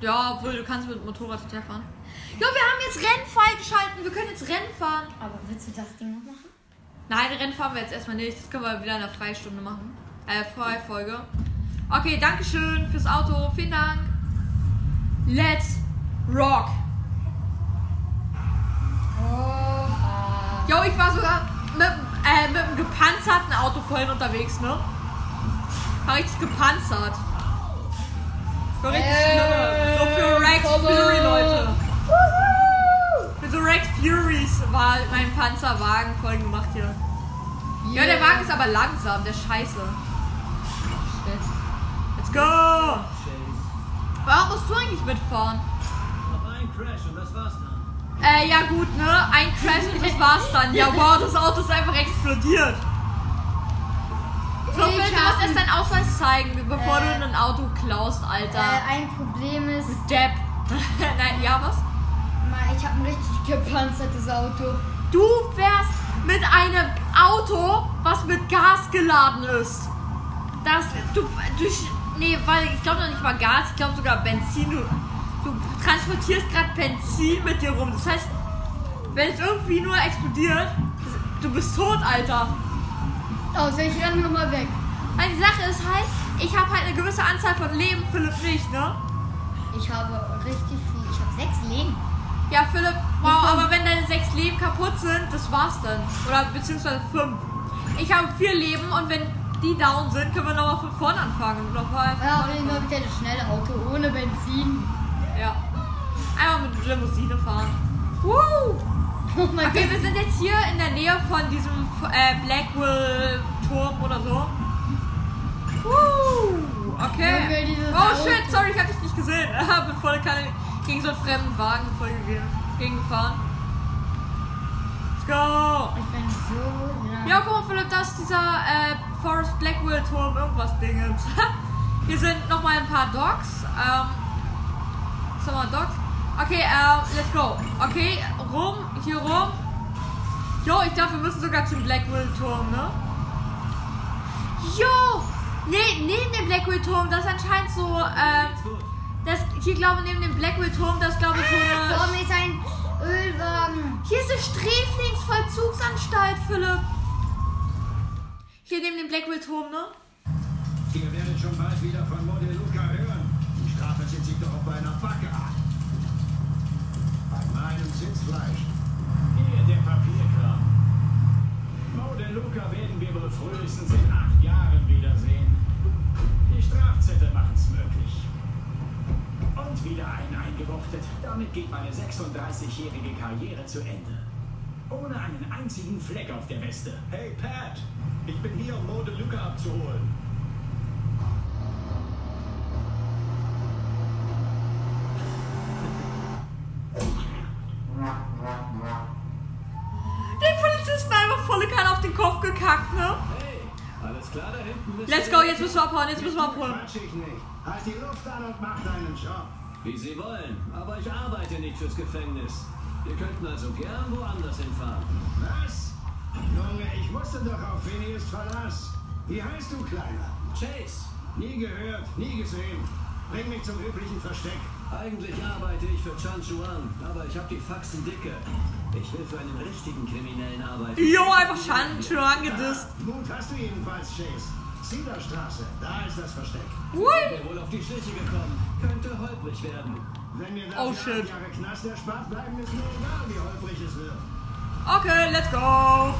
Ja, obwohl du kannst mit dem Motorrad total fahren. Ja, wir haben jetzt Rennen freigeschalten. Wir können jetzt Rennen fahren. Aber willst du das Ding noch machen? Nein, Rennen fahren wir jetzt erstmal nicht. Das können wir wieder in der Freistunde machen. Äh, Freifolge. Okay, Dankeschön fürs Auto. Vielen Dank. Let's rock. Oh, Jo, ich war sogar mit, äh, mit einem gepanzerten Auto vorhin unterwegs, ne? War richtig gepanzert. So richtig schlimm. So für Rex Fury, Leute. Für so Rex Furies war mein Panzerwagen voll gemacht hier. Ja, der Wagen ist aber langsam, der scheiße. Let's go! Warum musst du eigentlich mitfahren? Äh, ja gut, ne? Ein Crash und das war's dann. Ja, wow, das Auto ist einfach explodiert. Phil, du hab musst erst deinen Ausweis zeigen, bevor Äh, du ein Auto klaust, Alter. Äh, ein Problem ist, Depp. Nein, ja, was? ich habe ein richtig gepanzertes Auto. Du fährst mit einem Auto, was mit Gas geladen ist. Das, du, du, nee, weil ich glaube noch nicht mal Gas, ich glaube sogar Benzin. Du transportierst gerade Benzin mit dir rum. Das heißt, wenn es irgendwie nur explodiert, du bist tot, Alter. Außer ich renne nochmal weg. Weil die Sache ist halt, ich habe halt eine gewisse Anzahl von Leben, Philipp nicht, ne? Ich habe richtig viel. Ich habe sechs Leben. Ja, Philipp, wow, aber wenn deine sechs Leben kaputt sind, das war's dann. Oder beziehungsweise fünf. Ich habe vier Leben und wenn die down sind, können wir nochmal von vorne anfangen. Noch mal Ja, aber immer anfangen. wieder das schnelle Auto ohne Benzin. ja. Einmal mit Limousine fahren. Woo! Oh mein Okay, Gott. wir sind jetzt hier in der Nähe von diesem äh, Blackwell-Turm oder so. Woo! Okay. Oh shit, sorry, ich hab dich nicht gesehen. Bin voll keine, gegen so einen fremden Wagen voll gege- gegengefahren. Let's go! Ich bin so lang. Ja, guck mal, Philipp, das ist dieser äh, Forest Blackwell Turm, irgendwas Dingens. Hier sind nochmal ein paar Dogs. Ähm, wir, Dogs? Okay, äh, let's go. Okay, rum, hier rum. Jo, ich glaube, wir müssen sogar zum Blackwell Turm, ne? Jo! Nee, neben dem Blackwell Turm, das ist anscheinend so, äh, das, hier glaube ich, neben dem Blackwell Turm, das glaube ich so eine... Vor mir ist ein Ölwagen. Hier ist eine Sträflingsvollzugsanstalt, Philipp. Hier neben dem Blackwell-Turm, ne? Ihr werdet schon bald wieder von Model Luca hören. Die Strafe sitzt sich doch auf einer Backe ab. Bei Sitzfleisch. Hier der Papierkram. Mo de Luca werden wir wohl frühestens in acht Jahren wiedersehen. Die Strafzettel machen's möglich. Und wieder einen eingebuchtet. Damit geht meine 36-jährige Karriere zu Ende. Ohne einen einzigen Fleck auf der Weste. Hey Pat, ich bin hier, um Model Luca abzuholen. Klar da hinten? Let's go, jetzt müssen wir abhauen, jetzt müssen wir nicht. Halt die Luft an und mach deinen Job. Wie Sie wollen, aber ich arbeite nicht fürs Gefängnis. Wir könnten also gern woanders hinfahren. Was? Junge, ich musste doch auf Phineas Verlass. Wie heißt du, Kleiner? Chase, Nie gehört, nie gesehen. Bring mich zum üblichen Versteck. eigentlich arbeite ich für Chan Chuan, aber ich habe die Faxen dicke. Ich will für einen richtigen Kriminellen arbeiten. Jo, einfach Schaden schon angedisst. Mut hast du jedenfalls, Chase. Cedar-Straße, da ist das Versteck. Ui. Wer wohl auf die Schliche gekommen, könnte holprig werden. Wenn mir Oh, dafür shit. Jahre Knast erspart bleiben, ist mir egal, wie holprig es wird. Okay, let's go.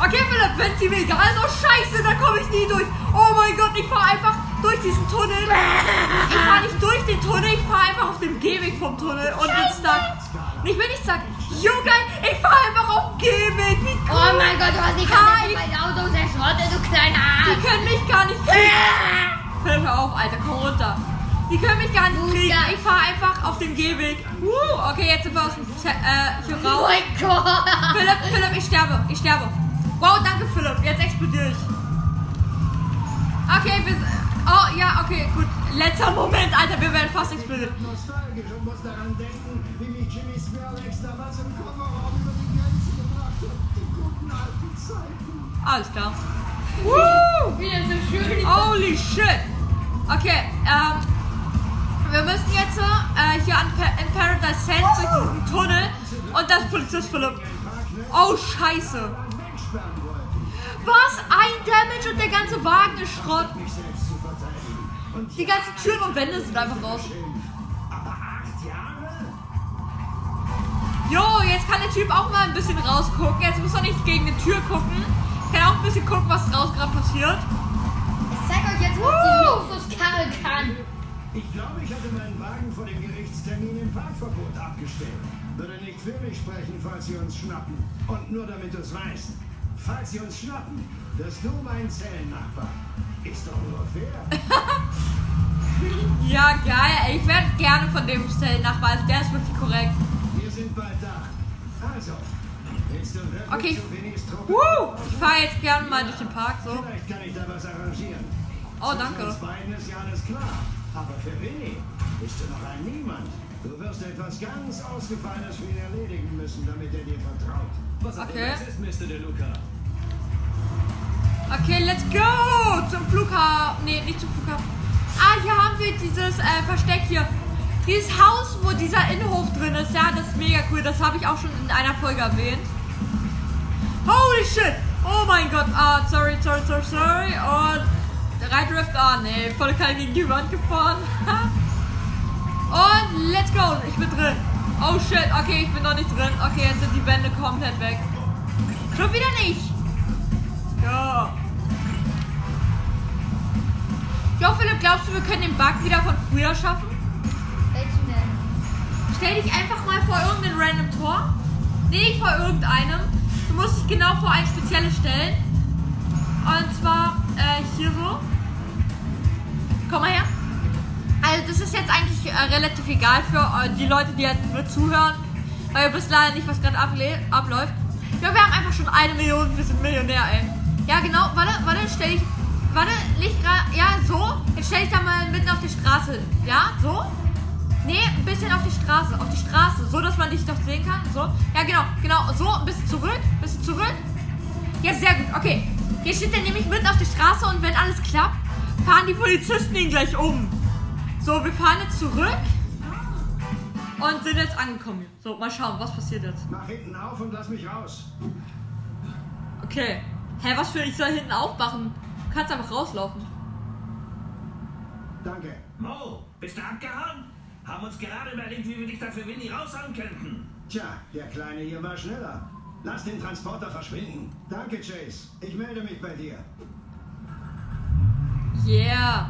Okay, Philipp, wenn sie mir egal ist, oh scheiße, da komme ich nie durch. Oh mein Gott, ich fahre einfach durch diesen Tunnel. Ich fahre nicht durch den Tunnel, ich fahre einfach auf dem Gehweg vom Tunnel und bin stuck. Ich bin nicht. Jo, geil, ich fahre einfach auf dem Gehweg. Wie cool. Oh mein Gott, du hast die Hi. mein Auto zerschrottet, du kleiner Die Arsch. können mich gar nicht kriegen. Philipp, hör auf, Alter, komm runter. Die können mich gar nicht kriegen. Ich fahre einfach auf dem Gehweg. Uh, okay, jetzt sind wir aus dem Z äh, hier Oh raus. mein Gott. Philipp, Philipp, ich sterbe, ich sterbe. Wow, danke Philipp, jetzt explodiere ich. Okay, wir Oh, ja, okay, gut. Letzter Moment, Alter, wir werden fast explodiert. Alles klar. Woo! Wieder so schön. Holy shit. Okay, ähm, wir müssen jetzt, äh, Dr. Sands durch diesen Tunnel und das ist Polizist Philipp. Oh, scheiße. Was? Ein Damage und der ganze Wagen ist Schrott. Die ganzen Türen und Wände sind einfach raus. Jo, jetzt kann der Typ auch mal ein bisschen rausgucken. Jetzt muss er nicht gegen die Tür gucken. Kann auch ein bisschen gucken, was draußen gerade passiert. Ich zeig euch jetzt, was die Luxuskarre kann. Ich glaube, ich hätte meinen Wagen vor dem Gerichtstermin im Parkverbot abgestellt. Würde nicht für mich sprechen, falls sie uns schnappen. Und nur damit du es weißt, falls sie uns schnappen, wirst du mein Zellennachbar. Ist doch nur fair. Ja, geil. Ich werde gerne von dem Zellennachbar. Also der ist wirklich korrekt. Wir sind bald da. Also, Okay. Woo! Ich fahre jetzt gerne mal durch den Park. So. Vielleicht kann ich da was arrangieren. Oh, danke. uns beiden ist ja alles klar. Aber für Winnie bist du noch ein Niemand. Du wirst etwas ganz Ausgefallenes für ihn erledigen müssen, damit er dir vertraut. Was auch Okay. ist, Mr. De Luca. Okay, let's go! Zum Flughafen. Nee, nicht zum Flughafen. Ah, hier haben wir dieses äh, Versteck hier. Dieses Haus, wo dieser Innenhof drin ist. Ja, das ist mega cool. Das habe ich auch schon in einer Folge erwähnt. Holy shit! Oh mein Gott. Ah, sorry, sorry, sorry, sorry. Und Reitdrift. Ah, nee. Volle Kanne gegen die Wand gefahren. Und let's go. Ich bin drin. Oh shit. Okay, ich bin noch nicht drin. Okay, jetzt sind die Wände komplett weg. Schon wieder nicht. Ja. Jo, Philipp, glaubst du, wir können den Bug wieder von früher schaffen? Welchen denn? Stell dich einfach mal vor irgendein random Tor. Nee, nicht vor irgendeinem. Du musst dich genau vor ein spezielles stellen. Und zwar äh, hier so. Komm mal her. Also das ist jetzt eigentlich äh, relativ egal für äh, die Leute, die jetzt nur zuhören. Weil ihr wisst leider nicht, was gerade abläuft. Ja, wir haben einfach schon eine Million, wir sind Millionär, ey. Ja, genau. Warte, warte, stell dich. Warte, nicht gerade. Ja, so. Jetzt stell dich da mal mitten auf die Straße. Ja, so. Nee, ein bisschen auf die Straße. Auf die Straße. So, dass man dich doch sehen kann. So. Ja, genau. Genau. So, ein bisschen zurück. Ein bisschen zurück. Ja, sehr gut. Okay. Hier steht er nämlich mitten auf die Straße und wenn alles klappt, fahren die Polizisten ihn gleich um. So, wir fahren jetzt zurück. Und sind jetzt angekommen. So, mal schauen, was passiert jetzt. Mach hinten auf und lass mich raus. Okay. Hä, was für ich soll hinten aufmachen? Du kannst einfach rauslaufen. Danke. Mo, bist du abgehauen? Haben uns gerade überlegt, wie wir dich da für Winnie raushauen könnten. Tja, der Kleine hier war schneller. Lass den Transporter verschwinden. Danke, Chase. Ich melde mich bei dir. Yeah.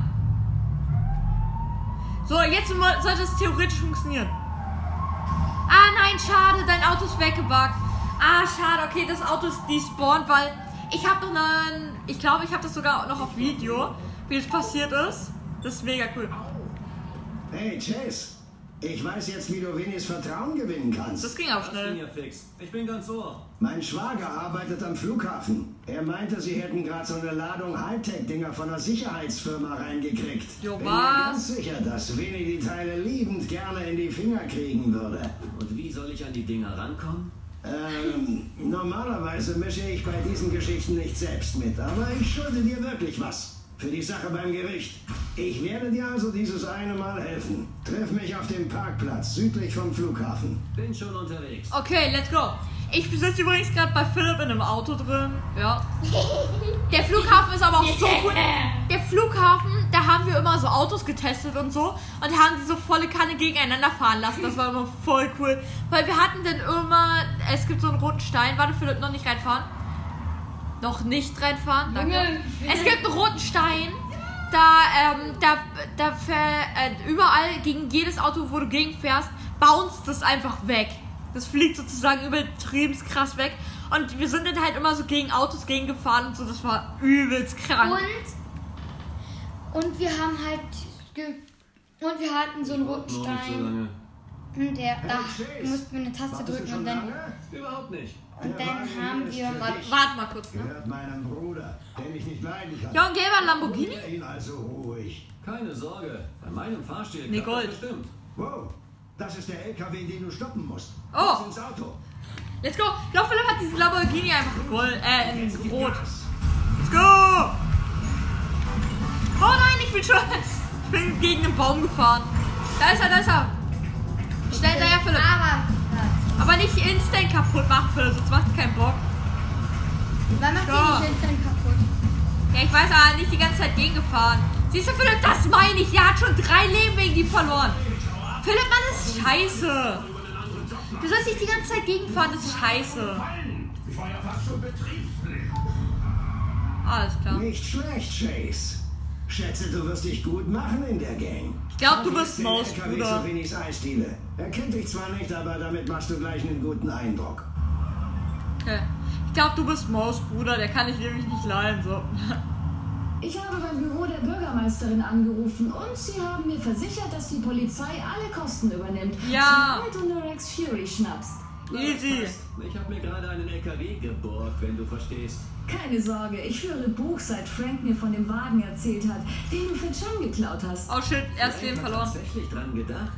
So, jetzt sollte es theoretisch funktionieren. Ah nein, schade, dein Auto ist weggebuggt. Ah, schade, okay, das Auto ist despawned, weil ich habe noch einen, ich glaube, ich habe das sogar noch auf Video, wie das passiert ist. Das ist mega cool. Hey, Chase. Ich weiß jetzt, wie du Winnies Vertrauen gewinnen kannst. Das ging auch Das ging schnell. ja fix. Ich bin ganz ohr. Mein Schwager arbeitet am Flughafen. Er meinte, sie hätten gerade so eine Ladung Hightech-Dinger von einer Sicherheitsfirma reingekriegt. Jo, Bin mir was? ganz sicher, dass Winnie die Teile liebend gerne in die Finger kriegen würde. Und wie soll ich an die Dinger rankommen? Ähm, normalerweise mische ich bei diesen Geschichten nicht selbst mit, aber ich schulde dir wirklich was. Für die Sache beim Gericht. Ich werde dir also dieses eine Mal helfen. Triff mich auf dem Parkplatz südlich vom Flughafen. Bin schon unterwegs. Okay, let's go. Ich sitze übrigens gerade bei Philipp in einem Auto drin. Ja. Der Flughafen ist aber auch so cool. Der Flughafen, da haben wir immer so Autos getestet und so und haben die so volle Kanne gegeneinander fahren lassen. Das war immer voll cool. Weil wir hatten dann immer, es gibt so einen roten Stein. Warte, Philipp, noch nicht reinfahren. Noch nicht reinfahren, danke. Junge. Es gibt einen roten Stein. Da, ähm, da, da äh, überall gegen jedes Auto, wo du gegenfährst, bounced das einfach weg. Das fliegt sozusagen übertrieben krass weg. Und wir sind dann halt immer so gegen Autos gegengefahren und so. Das war übelst krank. Und, und wir haben halt. Ge und wir hatten so einen roten so Stein. Und der, da mussten wir eine Taste Wartest drücken und dann. lange? Überhaupt nicht. Und dann haben wir. für Warte, mal kurz, ne? Gehört meinem Bruder, den ich nicht leiden kann. Ja, ein gelber Lamborghini? Hol ihn also ruhig. Keine Sorge. Bei meinem Fahrstil Nee, Gold. das bestimmt. Wow, das ist der LKW, den du stoppen musst. Oh. Ins Auto. Let's go. Ich glaube, Philipp hat dieses Lamborghini einfach in Gold, äh, in Rot. Gas. Let's go! Oh nein, ich bin schon. Ich bin gegen den Baum gefahren. Da ist er, da ist er. Schnell daher, Philipp. Kaputt machen, Philipp, sonst macht keinen Bock. Wann macht ihr die Schildchen kaputt? Ja, ich weiß aber nicht die ganze Zeit gegengefahren. Siehst du, Philipp, das meine ich. Der hat schon drei Leben wegen die verloren. Philipp, Mann, das ist scheiße. Du sollst nicht die ganze Zeit gegenfahren, das ist scheiße. Alles klar. Nicht schlecht, Chase. Schätze, du wirst dich gut machen in der Gang. Ich glaube, du bist Maus, Bruder. Eisdiele. Er kennt dich zwar nicht, aber damit machst du gleich einen guten Eindruck. Okay. Ich glaube, du bist Maus, Bruder. Der kann ich nämlich nicht leiden. So. Ich habe beim Büro der Bürgermeisterin angerufen und sie haben mir versichert, dass die Polizei alle Kosten übernimmt. Ja. Sobald du nur Rex Fury schnappst. Easy. Ich habe mir gerade einen LKW geborgt, wenn du verstehst. Keine Sorge, ich führe Buch, seit Frank mir von dem Wagen erzählt hat, den du für John geklaut hast. Oh shit, erst Frank Leben verloren. tatsächlich dran gedacht.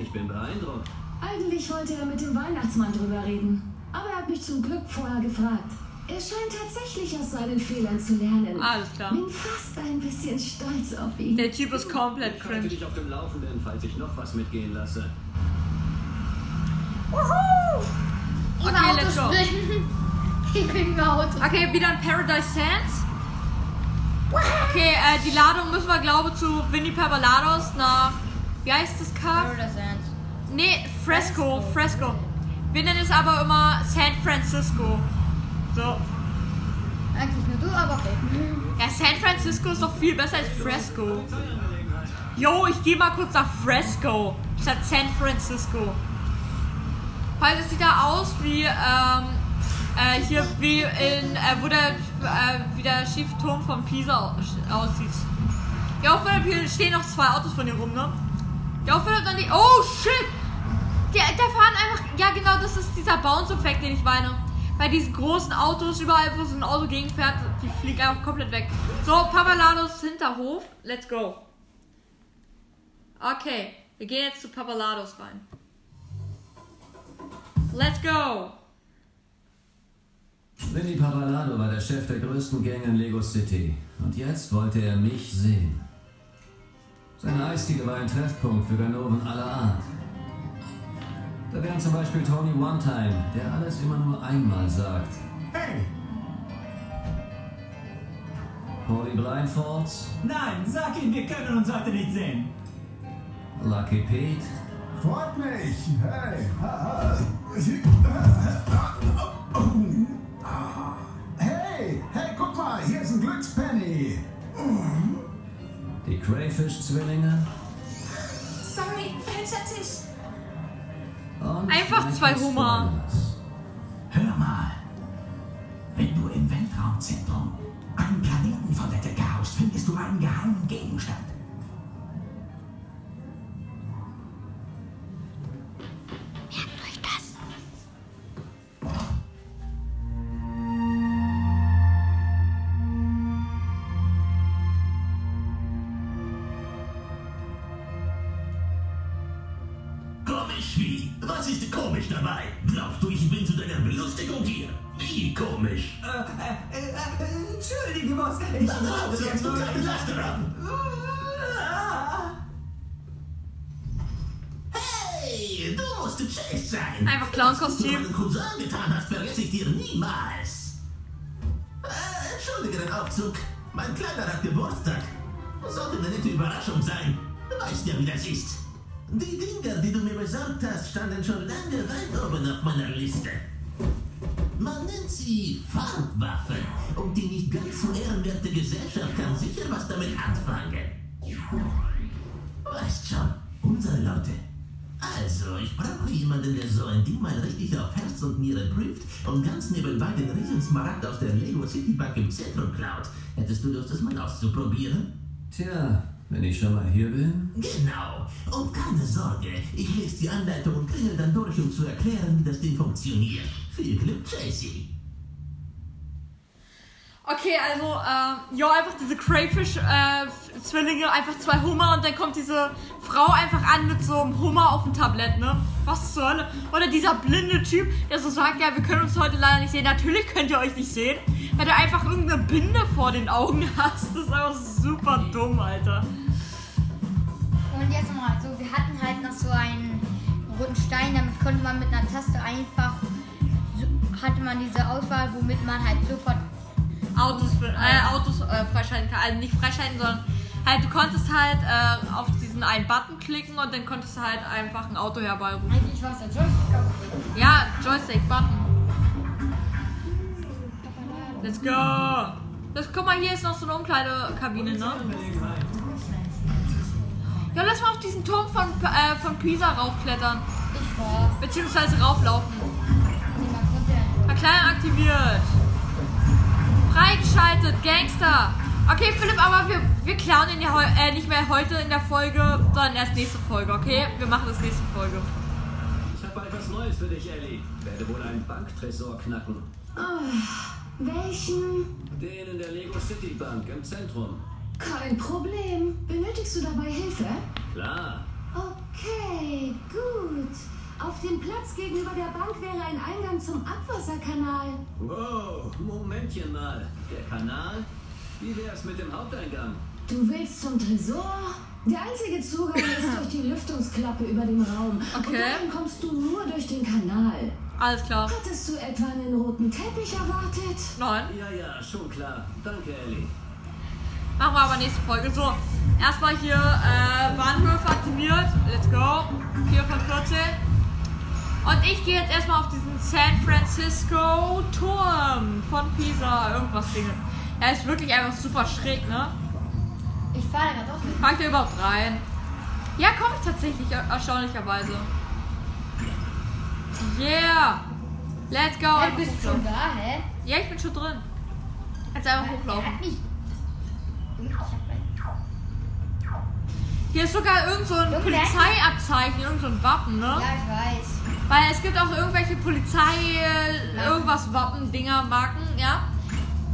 Ich bin beeindruckt. Eigentlich wollte er mit dem Weihnachtsmann drüber reden. Aber er hat mich zum Glück vorher gefragt. Er scheint tatsächlich aus seinen Fehlern zu lernen. Alles klar. Bin fast ein bisschen stolz auf ihn. Der Typ ist komplett Ich halte cringe. dich auf dem Laufenden, falls ich noch was mitgehen lasse. Über Okay, Auto let's go. Springen. Ich bin über Auto. Okay, wieder in Paradise Sands. Okay, äh, die Ladung müssen wir, glaube ich, zu Winnie Pabalados nach. Wie heißt das Kaff? Paradise Sands. Nee, Fresco, Fresco. Wir nennen es aber immer San Francisco. So. Eigentlich nur du, aber okay. Ja, San Francisco ist doch viel besser als Fresco. Yo, ich gehe mal kurz nach Fresco statt San Francisco. Weil es sieht da aus wie, ähm, äh, hier wie in, äh, wo der, äh, wie der schiefe Turm von Pisa au- aussieht. Ja, auf hier stehen noch zwei Autos von hier rum, ne? Ja, auf dann die, oh shit! Der, der fahren einfach, ja genau, das ist dieser Bounce-Effekt, den ich meine. Bei diesen großen Autos, überall wo so ein Auto gegenfährt, die fliegen einfach komplett weg. So, Papalados Hinterhof, let's go. Okay, wir gehen jetzt zu Papalados rein. Let's go! Vinny Pavalado war der Chef der größten Gang in Lego City. Und jetzt wollte er mich sehen. Seine Eisdiele war ein Treffpunkt für Ganoven aller Art. Da wären zum Beispiel Tony One Time, der alles immer nur einmal sagt. Hey, Paulie Blindfolds, nein, sag ihm, wir können uns heute nicht sehen. Lucky Pete, Freut mich. Hey. Hey, hey, guck mal, hier ist ein Glückspenny. die Crayfish-Zwillinge Sorry, falscher Tisch. und Einfach zwei Hummer. Hör mal, wenn du im Weltraumzentrum einen Planeten von der Decke haust, findest du einen geheimen Gegenstand. Ist komisch dabei? Glaubst du, ich bin zu deiner Belustigung hier? Wie komisch? Äh, äh, äh, entschuldige, Boss. Ich Dann raus jetzt und keine Laster ab! Hey, du musst Chase sein! Einfach Clown-Kostüm. Was du meinen Cousin getan hast, vergesse ich dir niemals! Äh, entschuldige den Aufzug. Mein Kleiner hat Geburtstag. Sollte eine nette Überraschung sein. Du weißt ja, wie das ist. Die Dinger, die du mir besorgt hast, standen schon lange weit oben auf meiner Liste. Man nennt sie Farbwaffen. Und die nicht ganz so ehrenwerte Gesellschaft kann sicher was damit anfangen. Weißt schon, unsere Leute. Also, ich brauche jemanden, der so ein Ding mal richtig auf Herz und Niere prüft und ganz nebenbei den Riesensmaragd aus der Lego City Bank im Zentrum klaut. Hättest du Lust, das mal auszuprobieren? Tja, wenn ich schon mal hier bin. Genau. Und keine Sorge, ich lese die Anleitung und klingel dann durch, um zu erklären, wie das Ding funktioniert. Viel Glück, Tracy. Okay, also, ähm, ja, einfach diese Crayfish-Zwillinge, einfach zwei Hummer und dann kommt diese Frau einfach an mit so einem Hummer auf dem Tablett, ne? Was zur Hölle? Oder dieser blinde Typ, der so sagt, ja, wir können uns heute leider nicht sehen. Natürlich könnt ihr euch nicht sehen, weil du einfach irgendeine Binde vor den Augen hast. Das ist einfach super dumm, Alter. Und jetzt mal, so, wir hatten halt noch so einen roten Stein, damit konnte man mit einer Taste einfach hatte man diese Auswahl, womit man halt sofort. Autos, äh, Autos äh, freischalten kann. Also nicht freischalten, sondern halt, du konntest halt äh, auf diesen einen Button klicken und dann konntest du halt einfach ein Auto herbeirufen. Eigentlich war es der Joystick. Ja, Joystick, Button. Let's go! Das, guck mal, hier ist noch so eine Umkleidekabine, ne? Ja, lass mal auf diesen Turm von, äh, von Pisa raufklettern. Ich war. Beziehungsweise rauflaufen. Verkleidung aktiviert. Freigeschaltet, Gangster. Okay, Philipp, aber wir, wir klauen ihn ja heu äh, nicht mehr heute in der Folge, sondern erst nächste Folge, okay? Wir machen das nächste Folge. Ich habe etwas Neues für dich, Ellie. Werde wohl einen Banktresor knacken. Welchen? Den in der Lego City Bank im Zentrum. Kein Problem. Benötigst du dabei Hilfe? Klar. Okay, gut. Auf dem Platz gegenüber der Bank wäre ein Eingang zum Abwasserkanal. Wow, Momentchen mal. Der Kanal? Wie wär's mit dem Haupteingang? Du willst zum Tresor? Der einzige Zugang ist durch die Lüftungsklappe über dem Raum. Und Okay. dahin kommst du nur durch den Kanal. Alles klar. Hattest du etwa einen roten Teppich erwartet? Nein. Ja, ja, schon klar. Danke, Ellie. Machen wir aber nächste Folge. So, erstmal hier äh, Bahnhöfe aktiviert. Let's go. 4 von 14. Und ich gehe jetzt erstmal auf diesen San Francisco Turm von Pisa. Irgendwas Dinge. Er ist wirklich einfach super schräg, ne? Ich fahre da mit. Fahr ich da überhaupt rein? Ja, komme ich tatsächlich, er erstaunlicherweise. Yeah! Let's go! Ja, Einfach du bist schon da, hä? Ja, ich bin schon drin. Jetzt einfach hochlaufen. hat mich. Junge, Ich hab mein. Hier ist sogar irgend so ein Polizeiabzeichen, irgend so ein Wappen, ne? Ja, ich weiß. Weil es gibt auch irgendwelche Polizei, äh, irgendwas Wappen-Dinger, Marken, ja?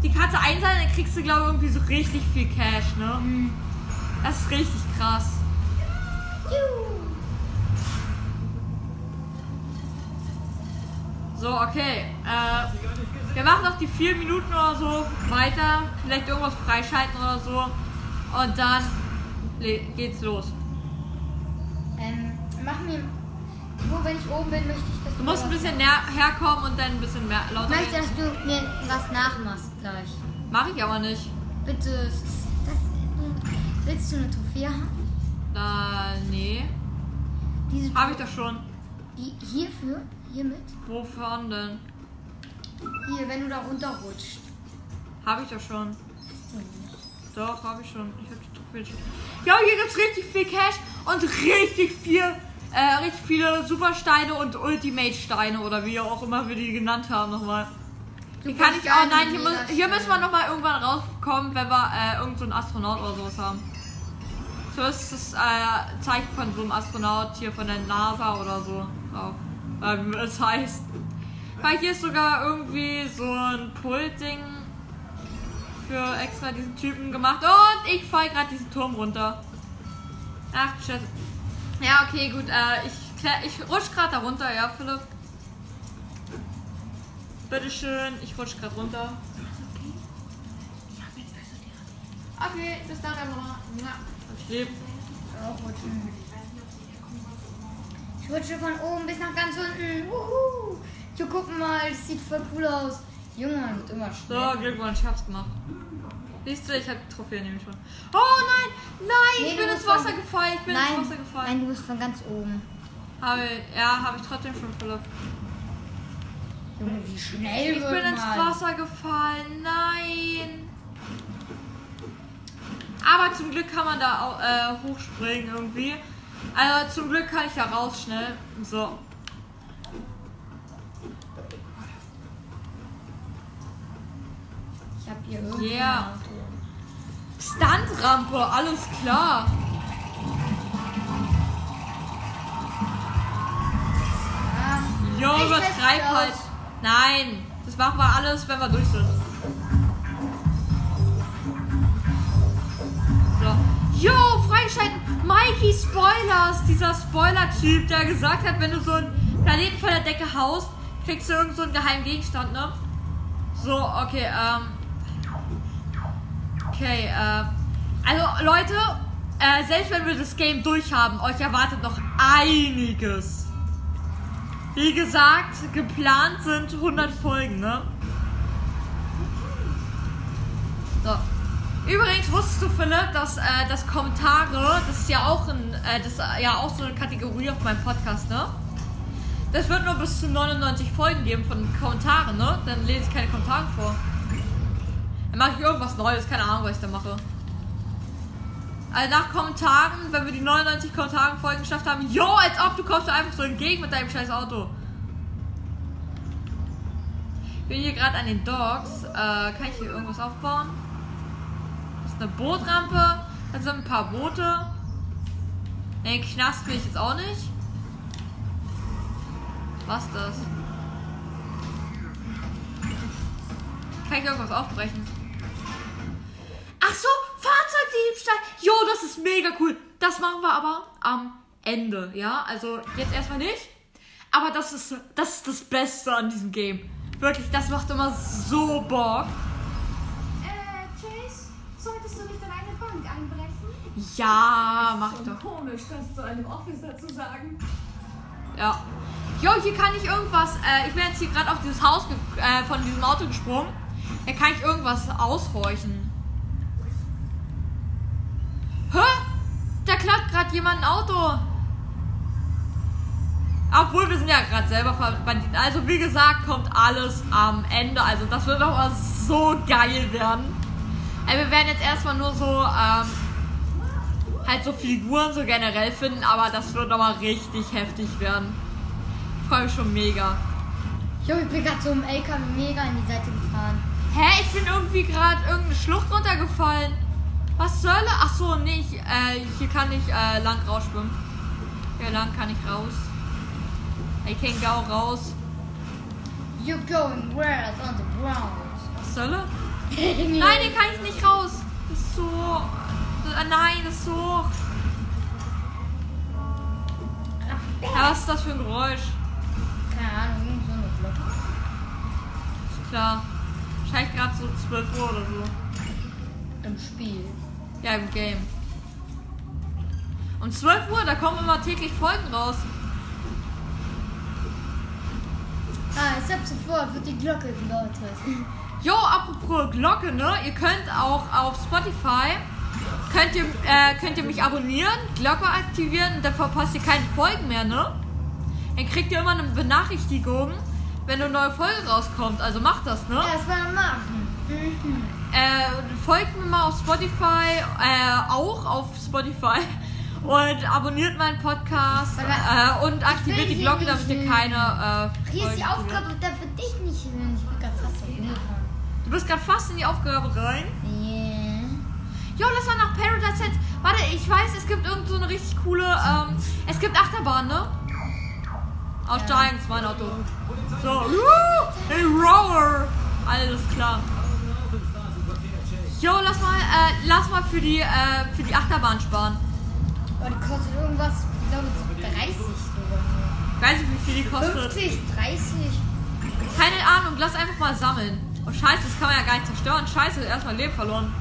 Die du einsammeln, dann kriegst du, glaube ich, irgendwie so richtig viel Cash, ne? Das ist richtig krass. So, okay. Äh, wir machen noch die vier Minuten oder so weiter. Vielleicht irgendwas freischalten oder so. Und dann geht's los. Ähm, mach mir. Wo, wenn ich oben bin, möchte ich, dass Du musst ein bisschen näher herkommen und dann ein bisschen mehr lauter Ich möchte, dass du mir was nachmachst gleich. Mach ich aber nicht. Bitte. Das, willst du eine Trophäe haben? Äh, nee. Diese Habe ich doch schon. die hierfür, hiermit. Wovon denn? Hier, wenn du da runterrutscht. Habe ich doch schon. Doch, habe ich schon. Ich habe die Trophäe. Ja, hier gibt's richtig viel Cash und richtig viel, äh, richtig viele Supersteine und Ultimate-Steine oder wie auch immer wir die genannt haben nochmal. Die kann ich auch, nein, hier, mu- hier müssen wir nochmal irgendwann rauskommen, wenn wir äh, irgend so einen Astronaut oder sowas haben. So ist das äh, Zeichen von so einem Astronaut hier von der NASA oder so drauf. Äh, wie es heißt. Weil hier ist sogar irgendwie so ein Pultding für extra diesen Typen gemacht. Und ich fall gerade diesen Turm runter. Ach, Scheiße. Ja, okay, gut. Äh, ich, ich rutsch gerade da runter, ja, Philipp. Bitteschön, ich rutsch gerade runter. Okay, bis dann, Emma. Ja, ich lebe. Auch rutschen. Ich rutsche von oben bis nach ganz unten. Wuhu. Jo, guck mal, das sieht voll cool aus. Junge, wird immer So, schneller. Glückwunsch, ich hab's gemacht. Siehst du, ich hab die Trophäe nämlich schon. Oh nein, nein, Nee, ich bin ins Wasser von- gefallen, ich bin nein, ins Wasser gefallen. nein, du bist von ganz oben. Habe, ja, habe ich trotzdem schon, Philipp. Junge, wie schnell Ich bin ins man. Wasser gefallen, nein. Aber zum Glück kann man da au- äh, hochspringen irgendwie. Also zum Glück kann ich da raus schnell. So. Irgendwie Yeah. Stuntrampe, alles klar. Jo, Ich übertreib halt. aus. Nein, das machen wir alles, wenn wir durch sind. So. Jo, freigeschalten. Mikey Spoilers, dieser Spoiler-Typ, der gesagt hat, wenn du so einen Planeten vor der Decke haust, kriegst du irgend so einen geheimen Gegenstand, ne? So, okay, ähm. Okay, äh. Also, Leute, äh, selbst wenn wir das Game durchhaben, euch erwartet noch einiges. Wie gesagt, geplant sind 100 Folgen, ne? So. Übrigens wusstest du, Philipp, dass, äh, dass Kommentare, das ist ja auch ein, äh, das ja auch so eine Kategorie auf meinem Podcast, ne? Das wird nur bis zu 99 Folgen geben von Kommentaren, ne? Dann lese ich keine Kommentare vor. Mache ich irgendwas Neues, keine Ahnung, was ich da mache. Also nach Kommentaren, wenn wir die 99 Kommentare Folgen geschafft haben, jo, als ob du kommst einfach so entgegen mit deinem scheiß Auto. Bin hier gerade an den Docks. Äh, kann ich hier irgendwas aufbauen? Das ist eine Bootrampe. Da sind ein paar Boote. Den Knast will ich jetzt auch nicht. Was das? Kann ich irgendwas aufbrechen? Ach so, Fahrzeugdiebstahl. Jo, das ist mega cool. Das machen wir aber am Ende, ja? Also jetzt erstmal nicht. Aber das ist, das ist das Beste an diesem Game. Wirklich, das macht immer so Bock. Äh, Chase, solltest du nicht in eine Bank einbrechen? Ja, mach doch. komisch, das zu einem Officer zu sagen. Ja. Jo, hier kann ich irgendwas. Äh, ich bin jetzt hier gerade auf dieses Haus äh, von diesem Auto gesprungen. Hier kann ich irgendwas aushorchen. Hä? Da klappt gerade jemand ein Auto. Obwohl wir sind ja gerade selber Banditen. Also wie gesagt, kommt alles am Ende. Also das wird doch mal so geil werden. Also wir werden jetzt erstmal nur so ähm, halt so Figuren so generell finden, aber das wird nochmal richtig heftig werden. Ich freue mich schon mega. Jo, ich bin gerade so im LKW mega in die Seite gefahren. Hä? Ich bin irgendwie gerade irgendeine Schlucht runtergefallen. Was soll er? Ach so, nicht. Äh, hier kann ich äh, lang rausschwimmen. Hier lang kann ich raus. I can go raus. You're going where on the ground. Was soll er? Nein, hier kann ich nicht raus. Das ist so. Das, äh, nein, das ist so. hoch. Ja, was ist das für ein Geräusch? Keine Ahnung, irgend so eine Glocke. Ist klar. Wahrscheinlich gerade so 12 Uhr oder so. Im Spiel. Ja, im Game. Um 12 Uhr, da kommen immer täglich Folgen raus. Ah, ich hab sofort wird die Glocke geläutet. Jo, apropos Glocke, ne? Ihr könnt auch auf Spotify könnt ihr, äh, könnt ihr mich abonnieren, Glocke aktivieren, dann verpasst ihr keine Folgen mehr, ne? Dann kriegt ihr immer eine Benachrichtigung, wenn eine neue Folge rauskommt. Also macht das, ne? Erstmal machen. Mhm. Äh, folgt mir mal auf Spotify, äh, auch auf Spotify. Und abonniert meinen Podcast äh, und aktiviert die Glocke, damit ihr keine. Äh, Hier ist die. Aufgabe, da für dich nicht hin. Ich bin gerade fast auf Ungefahren. Du bist gerade fast in die Aufgabe rein. Yeah. Jo, lass mal nach Paradise City. Warte, ich weiß, es gibt irgend so eine richtig coole. Ähm, es gibt Achterbahn, ne? Aussteigen, ist mein Auto. So. Uh, hey, Rower. Alles klar. Jo, lass mal, äh, lass mal für die, äh, für die Achterbahn sparen. Aber die kostet irgendwas, ich glaube, so 30 sogar. Ich weiß nicht, wie viel die kostet. 50, 30. Keine Ahnung, lass einfach mal sammeln. Oh, scheiße, das kann man ja gar nicht zerstören. Scheiße, erstmal Leben verloren.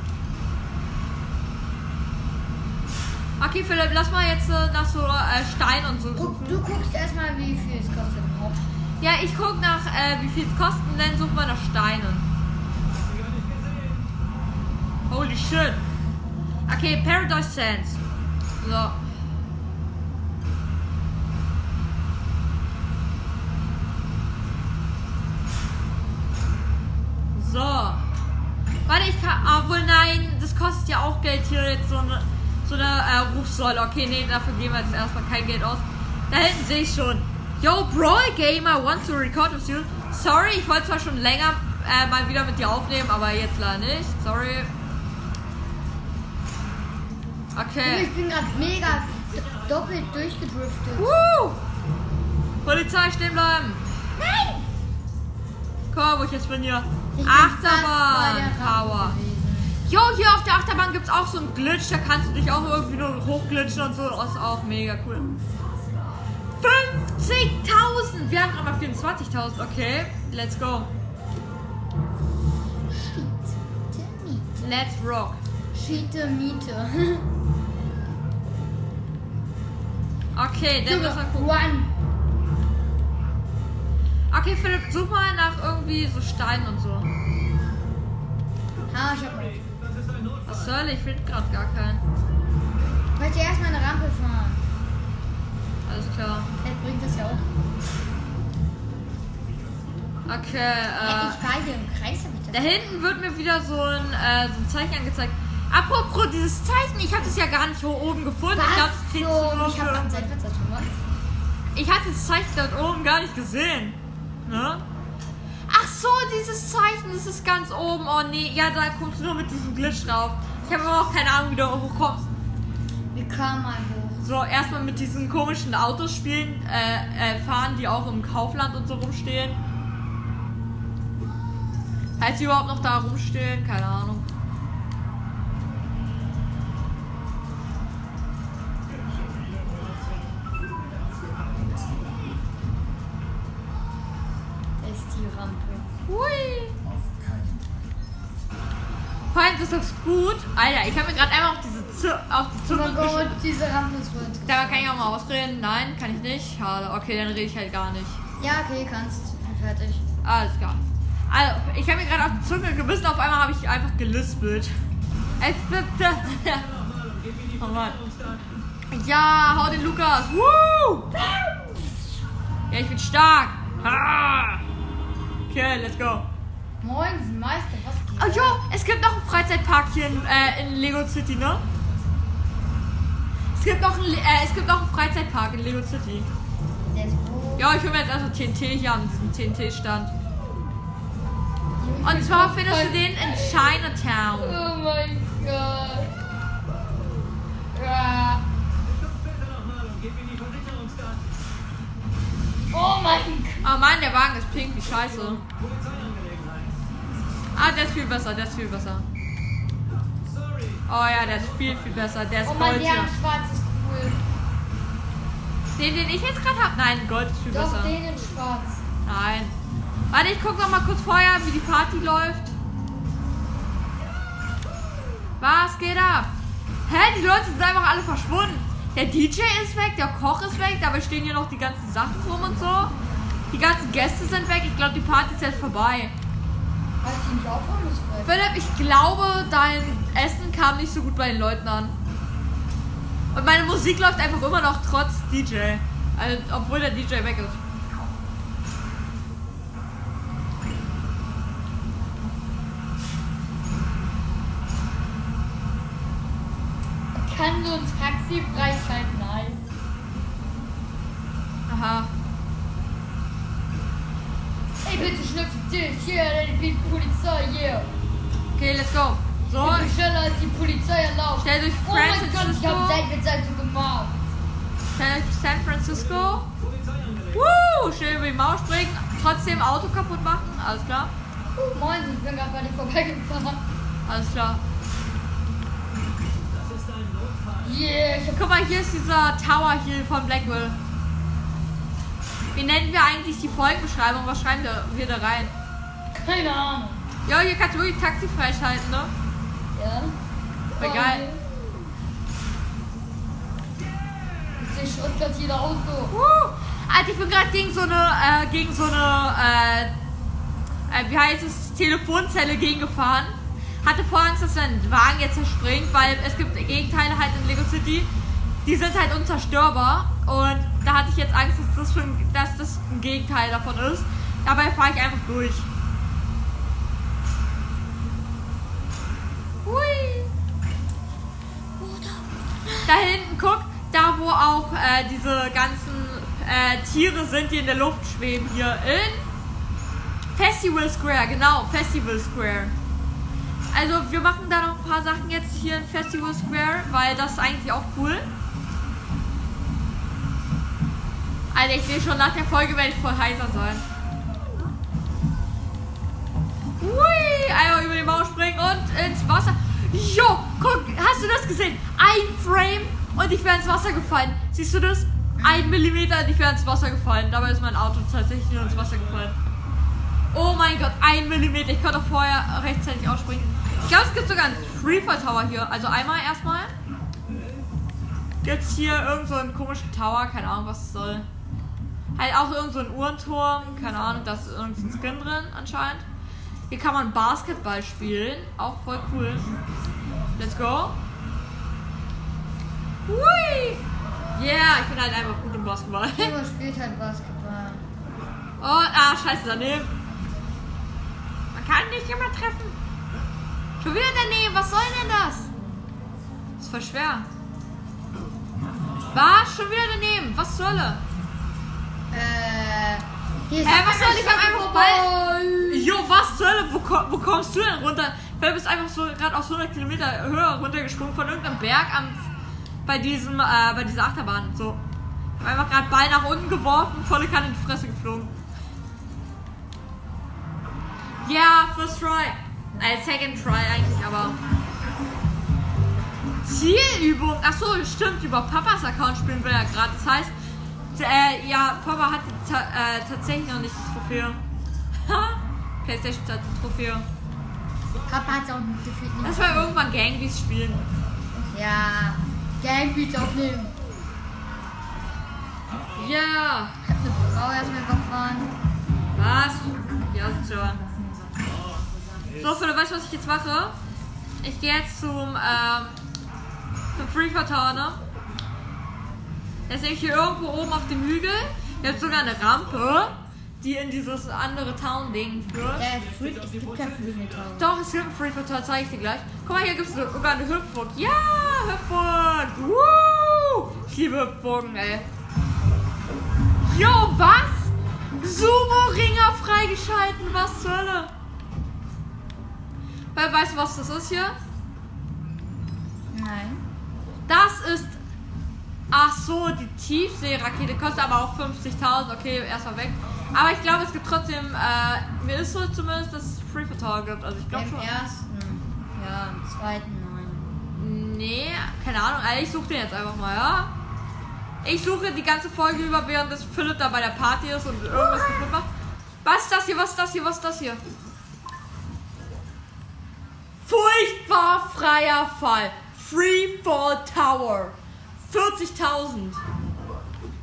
Okay, Philipp, lass mal jetzt äh, nach so äh, Stein und so suchen. du guckst erstmal, wie viel es kostet überhaupt. Ja, ich guck nach, äh, wie viel es kosten, dann suchen wir nach Steinen. Holy shit. Okay, Paradise Sands. So. So. Warte, ich kann. Ah, wohl nein, das kostet ja auch Geld hier jetzt so eine, so eine äh, Rufsäule. Okay, nee, dafür geben wir jetzt erstmal kein Geld aus. Da hinten sehe ich schon. Yo, Brawl Gamer wants to record with you. Sorry, ich wollte zwar schon länger äh, mal wieder mit dir aufnehmen, aber jetzt leider nicht. Sorry. Okay. Ich bin gerade mega doppelt durchgedriftet. Woo! Polizei, stehen bleiben. Nein! Mal, wo ich jetzt bin hier. Ich Achterbahn Tower. Jo, hier auf der Achterbahn gibt es auch so einen Glitch, da kannst du dich auch irgendwie nur hochglitschen und so. Das ist auch mega cool. 50.000! Wir haben aber 24.000. Okay, let's go. Let's rock. Schiete Miete. Okay, dann Junge, müssen wir gucken. Run. Okay, Philipp, such mal nach irgendwie so Steinen und so. Ah, ich hab mal. Was soll ich? Finde gerade gar keinen. Ich möchte erstmal eine Rampe fahren. Alles klar. Vielleicht bringt das ja auch. Okay, Ja, ich äh. fahre hier im Kreis, ich Da hinten wird mir wieder so ein, äh, so ein Zeichen angezeigt. Apropos dieses Zeichen, ich habe das ja gar nicht hier oben gefunden. Ich, glaub, das Was? kriegst So, nur ich hab für- am Seitfenster gemacht. ich hatte das Zeichen dort oben gar nicht gesehen. Ne? Ach so, dieses Zeichen, das ist ganz oben. Oh nee, ja, da kommst du nur mit diesem Glitch drauf. Ich habe aber auch keine Ahnung, wie du hochkommst. Wir kamen mal hoch. So, erstmal mit diesen komischen Autos spielen, äh, äh, fahren, die auch im Kaufland und so rumstehen. Heißt die überhaupt noch da rumstehen? Keine Ahnung. Allem, das ist gut. Alter, ich habe mir gerade einmal auf, diese auf die Oh Zunge mein Gott, diese Rampe ist voll Da kann ich auch mal ausreden. Nein, kann ich nicht. Schade. Okay, dann rede ich halt gar nicht. Ja, okay, kannst. Fertig. Alles klar. Also, ich habe mir gerade auf die Zunge gebissen, auf einmal habe ich einfach gelispelt. Oh Mann. Ja, hau den Lukas. Woo! Ja, ich bin stark. Ha! Okay, let's go. Moin, Meister, was geht? Oh jo, es gibt noch einen Freizeitpark hier in, äh, in Lego City, ne? Es gibt noch einen, äh, es gibt noch einen Freizeitpark in Lego City. Der ist wo? Ja, ich hole mir jetzt erstmal TNT hier an diesem TNT-Stand. Und zwar findest du den in Chinatown. Oh mein Gott. Ja. Oh mein Gott. Oh Mann, der Wagen ist pink, wie scheiße. Ah, der ist viel besser, der ist viel besser. Oh ja, der ist viel, viel besser. Der ist Oh mein, Gold der hier. schwarz ist cool. Den, den ich jetzt gerade habe? Nein, Gold ist viel Doch, besser. den in schwarz. Nein. Warte, ich guck noch mal kurz vorher, wie die Party läuft. Was geht ab? Hä, die Leute sind einfach alle verschwunden. Der DJ ist weg, der Koch ist weg, dabei stehen hier noch die ganzen Sachen rum und so. Die ganzen Gäste sind weg. Ich glaube, die Party ist jetzt vorbei. Philipp, ich glaube, dein Essen kam nicht so gut bei den Leuten an. Und meine Musik läuft einfach immer noch trotz DJ. Also, obwohl der DJ weg ist. Kann so ein Taxi freischalten? Nein. Aha. Ey, dich. Hier, die Polizei, hier. Okay, let's go. So, Ich bin schneller als die Polizei erlaubt. Stell durch Oh mein Francis Gott, ich hab Seitwärtsseite gemacht. schnell durch San Francisco. Woo, schnell über die Mauer springen. Trotzdem Auto kaputt machen. Alles klar. Uh, moin, ich bin gerade bei dir vorbeigefahren. Alles klar. Yeah, ich Guck mal, hier ist dieser Tower hier von Blackwell. Wie nennen wir eigentlich die Folgenbeschreibung? Was schreiben wir da rein? Keine Ahnung. Ja, hier kannst du wirklich Taxi freischalten, ne? Ja. Voll geil. Ich seh Schrott gerade jeder Auto. Uh, Alter, ich bin gerade gegen so eine, äh, gegen so eine, äh, äh, wie heißt es, Telefonzelle gegengefahren. Hatte vor Angst, dass mein Wagen jetzt zerspringt, weil es gibt Gegenteile halt in Lego City, die sind halt unzerstörbar. Und da hatte ich jetzt Angst, dass das, ein, dass das ein Gegenteil davon ist. Dabei fahre ich einfach durch. Da hinten, guck, da wo auch äh, diese ganzen äh, Tiere sind, die in der Luft schweben hier in Festival Square, genau, Festival Square. Also wir machen da noch ein paar Sachen jetzt hier in Festival Square, weil das ist eigentlich auch cool. Alter, ich sehe schon nach der Folge werde ich voll heiser sein. Hui, einmal über die Mauer springen und ins Wasser. Jo, guck, hast du das gesehen? Ein Frame und ich wäre ins Wasser gefallen. Siehst du das? Ein Millimeter und ich wäre ins Wasser gefallen. Dabei ist mein Auto tatsächlich ins Wasser gefallen. Oh mein Gott, ein Millimeter. Ich konnte vorher rechtzeitig ausspringen. Ich glaube, es gibt sogar einen Freefall Tower hier. Also einmal erstmal. Jetzt hier irgend so einen komischen Tower, keine Ahnung, was es soll. Halt auch irgend so ein Uhrenturm. Keine Ahnung, da ist irgendein Skin drin anscheinend. Hier kann man Basketball spielen. Auch voll cool. Let's go. Hui! Yeah, ich bin halt einfach gut im Basketball. Timo spielt halt Basketball. Oh, ah, scheiße, daneben. Man kann nicht immer treffen. Schon wieder daneben, was soll denn das? ist voll schwer. Was? Schon wieder daneben, was soll er? Äh. Hä, was soll ich? hab einfach Ball. Jo, was soll er? Wo, wo kommst du denn runter? Weil du bist einfach so gerade aus 100 Kilometer Höhe runtergesprungen von irgendeinem Berg am, bei diesem, äh, bei dieser Achterbahn. So. Ich hab einfach gerade Ball nach unten geworfen, volle Kanne in die Fresse geflogen. Ja, first try. Äh, second try eigentlich, aber. Zielübung. Achso, stimmt. Über Papas Account spielen wir ja gerade. Das heißt, äh, ja, Papa hat ta äh, tatsächlich noch nicht die Trophäe. PlayStation hat die Trophäe. Papa hat auch nicht gefühlt Lass mal irgendwann Gangbeast spielen. Ja. Gangbeats aufnehmen. Ja! Ich hab eine Frau erstmal überfahren. Was? Ja, so. So, Philipp, weißt du, was ich jetzt mache? Ich gehe jetzt zum, ähm, zum Free Tower, ne? Der ist nämlich hier irgendwo oben auf dem Hügel. Der hat sogar eine Rampe, die in dieses andere Town-Ding führt. Der Free, es gibt kein Free Tower. Doch, es gibt ein Free Tower, zeige ich dir gleich. Guck mal, hier gibt es sogar eine Hüpfburg. Ja, Hüpfburg! Woo! Ich liebe Hüpfburgen, ey. Jo, was? Sumo-Ringer freigeschalten, was zur Hölle? Weil, weißt du, was das ist hier? Nein. Das ist. Ach so, die Tiefseerakete kostet aber auch 50.000. Okay, erstmal weg. Aber ich glaube, es gibt trotzdem. Äh, mir ist so zumindest, dass es Free for Tower gibt. Also ich glaube Im schon. ersten. Ja, im zweiten nein. Nee, keine Ahnung. Also ich suche den jetzt einfach mal, ja? Ich suche die ganze Folge über, während das Philipp da bei der Party ist und irgendwas kaputt macht. Was ist das hier? Was ist das hier? Was ist das hier? Furchtbar freier Fall. Free Fall Tower. 40.000.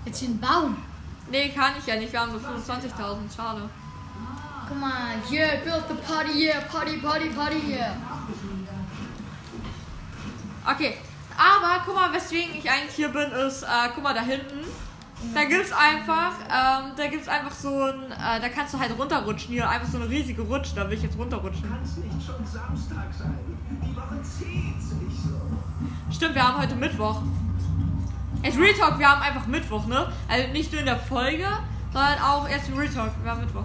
Jetzt hier ein Baum. Nee, kann ich ja nicht. Wir haben nur 25.000. Schade. Guck mal, yeah, build the party, yeah, party, party, party, yeah. Okay, aber guck mal, weswegen ich eigentlich hier bin, ist, äh, guck mal da hinten. Da gibt's einfach, ähm, da gibt's einfach so ein, äh, da kannst du halt runterrutschen. Hier einfach so eine riesige Rutsche, da will ich jetzt runterrutschen. Kann es nicht schon Samstag sein? Die Woche zieht sich so. Stimmt, wir haben heute Mittwoch. Jetzt Real Talk, wir haben einfach Mittwoch, ne? Also nicht nur in der Folge, sondern auch jetzt im Real Talk, wir haben Mittwoch.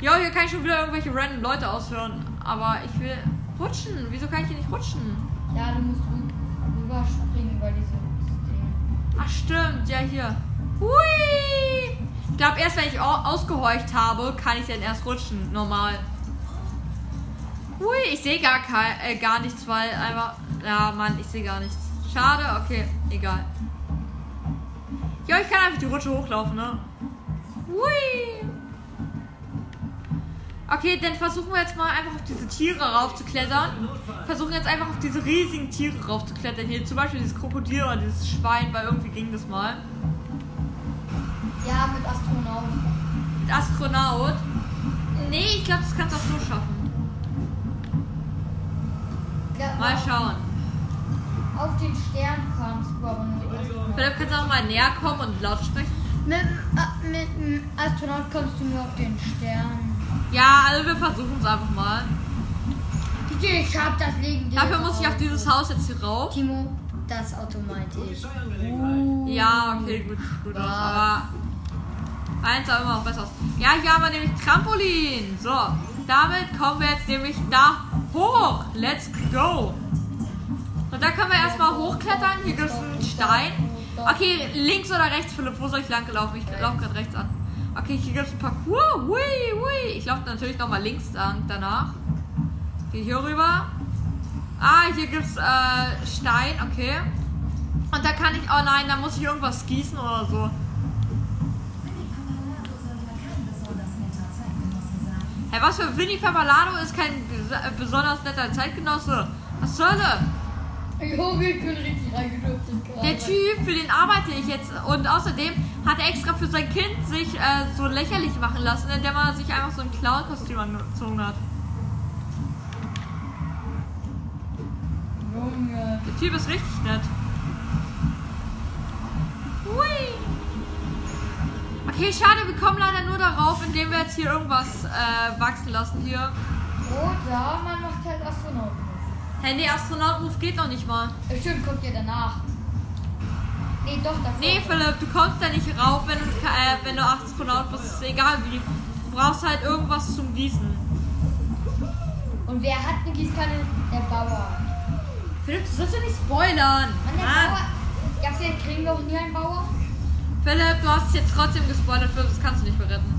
Jo, hier kann ich schon wieder irgendwelche random Leute aushören, aber ich will rutschen. Wieso kann ich hier nicht rutschen? Ja, du musst rü- rüberspringen über diese Ding. Ach stimmt, ja hier. Hui! Ich glaube erst wenn ich au- ausgehorcht habe, kann ich dann erst rutschen, normal. Hui, ich sehe gar kein, äh, gar nichts, weil einfach. Ja, Mann, ich sehe gar nichts. Schade, okay, egal. Ja, ich kann einfach die Rutsche hochlaufen, ne? Hui! Okay, dann versuchen wir jetzt mal einfach auf diese Tiere raufzuklettern. Versuchen jetzt einfach auf diese riesigen Tiere raufzuklettern. Hier zum Beispiel dieses Krokodil oder dieses Schwein, weil irgendwie ging das mal. Ja, mit Astronaut. Mit Astronaut. Nee, ich glaube, das kannst du auch so schaffen. Ja, Mal schauen. Auf den Stern Astronaut. Philipp, kannst du auch mal näher kommen und laut sprechen? Mit, dem A- mit dem Astronaut kommst du nur auf den Stern. Ja, also wir versuchen es einfach mal. Ich hab das legendäre Dafür muss ich auf dieses. Haus jetzt hier rauf. Timo, das Auto meinte ich. Ja, okay, gut, gut aus. Aber eins sah immer noch besser aus. Ja, hier haben wir nämlich Trampolin. So, damit kommen wir jetzt nämlich da hoch. Let's go. Und da können wir erstmal hochklettern. Hier gibt es einen Stein. Okay, links oder rechts, Philipp? Wo soll ich lang laufen? Ich laufe gerade rechts an. Okay, hier gibt es ein Parcours. Hui, hui. Ich laufe natürlich nochmal links lang danach. Gehe hier rüber. Ah, hier gibt es äh, Stein. Okay. Und da kann ich, oh nein, da muss ich irgendwas gießen oder so. Hä, was für Vinny Papalado ist kein bes- besonders netter Zeitgenosse? Was zur Hölle? Jo, ich bin richtig reingedürftet. Der Typ, für den arbeite ich jetzt. Und außerdem hat extra für sein Kind sich äh, so lächerlich machen lassen, indem er sich einfach so ein Clown-Kostüm angezogen hat. Junge. Der Typ ist richtig nett. Hui. Okay, schade, wir kommen leider nur darauf, indem wir jetzt hier irgendwas äh, wachsen lassen hier. Oder man macht halt Astronauten. Hey, nee, Astronaut-Move geht noch nicht mal. Stimmt, guckt ihr danach. Nee, doch, davor. Nee, Philipp, du kommst da nicht rauf, wenn du, äh, wenn du Astronaut bist. Ist egal wie. Du brauchst halt irgendwas zum Gießen. Und wer hat eine Gießkanne? Der Bauer. Philipp, du sollst ja nicht spoilern. Mann, der Mann. Bauer. Ja, vielleicht kriegen wir auch nie einen Bauer. Philipp, du hast es jetzt trotzdem gespoilert, Philipp, das kannst du nicht mehr retten.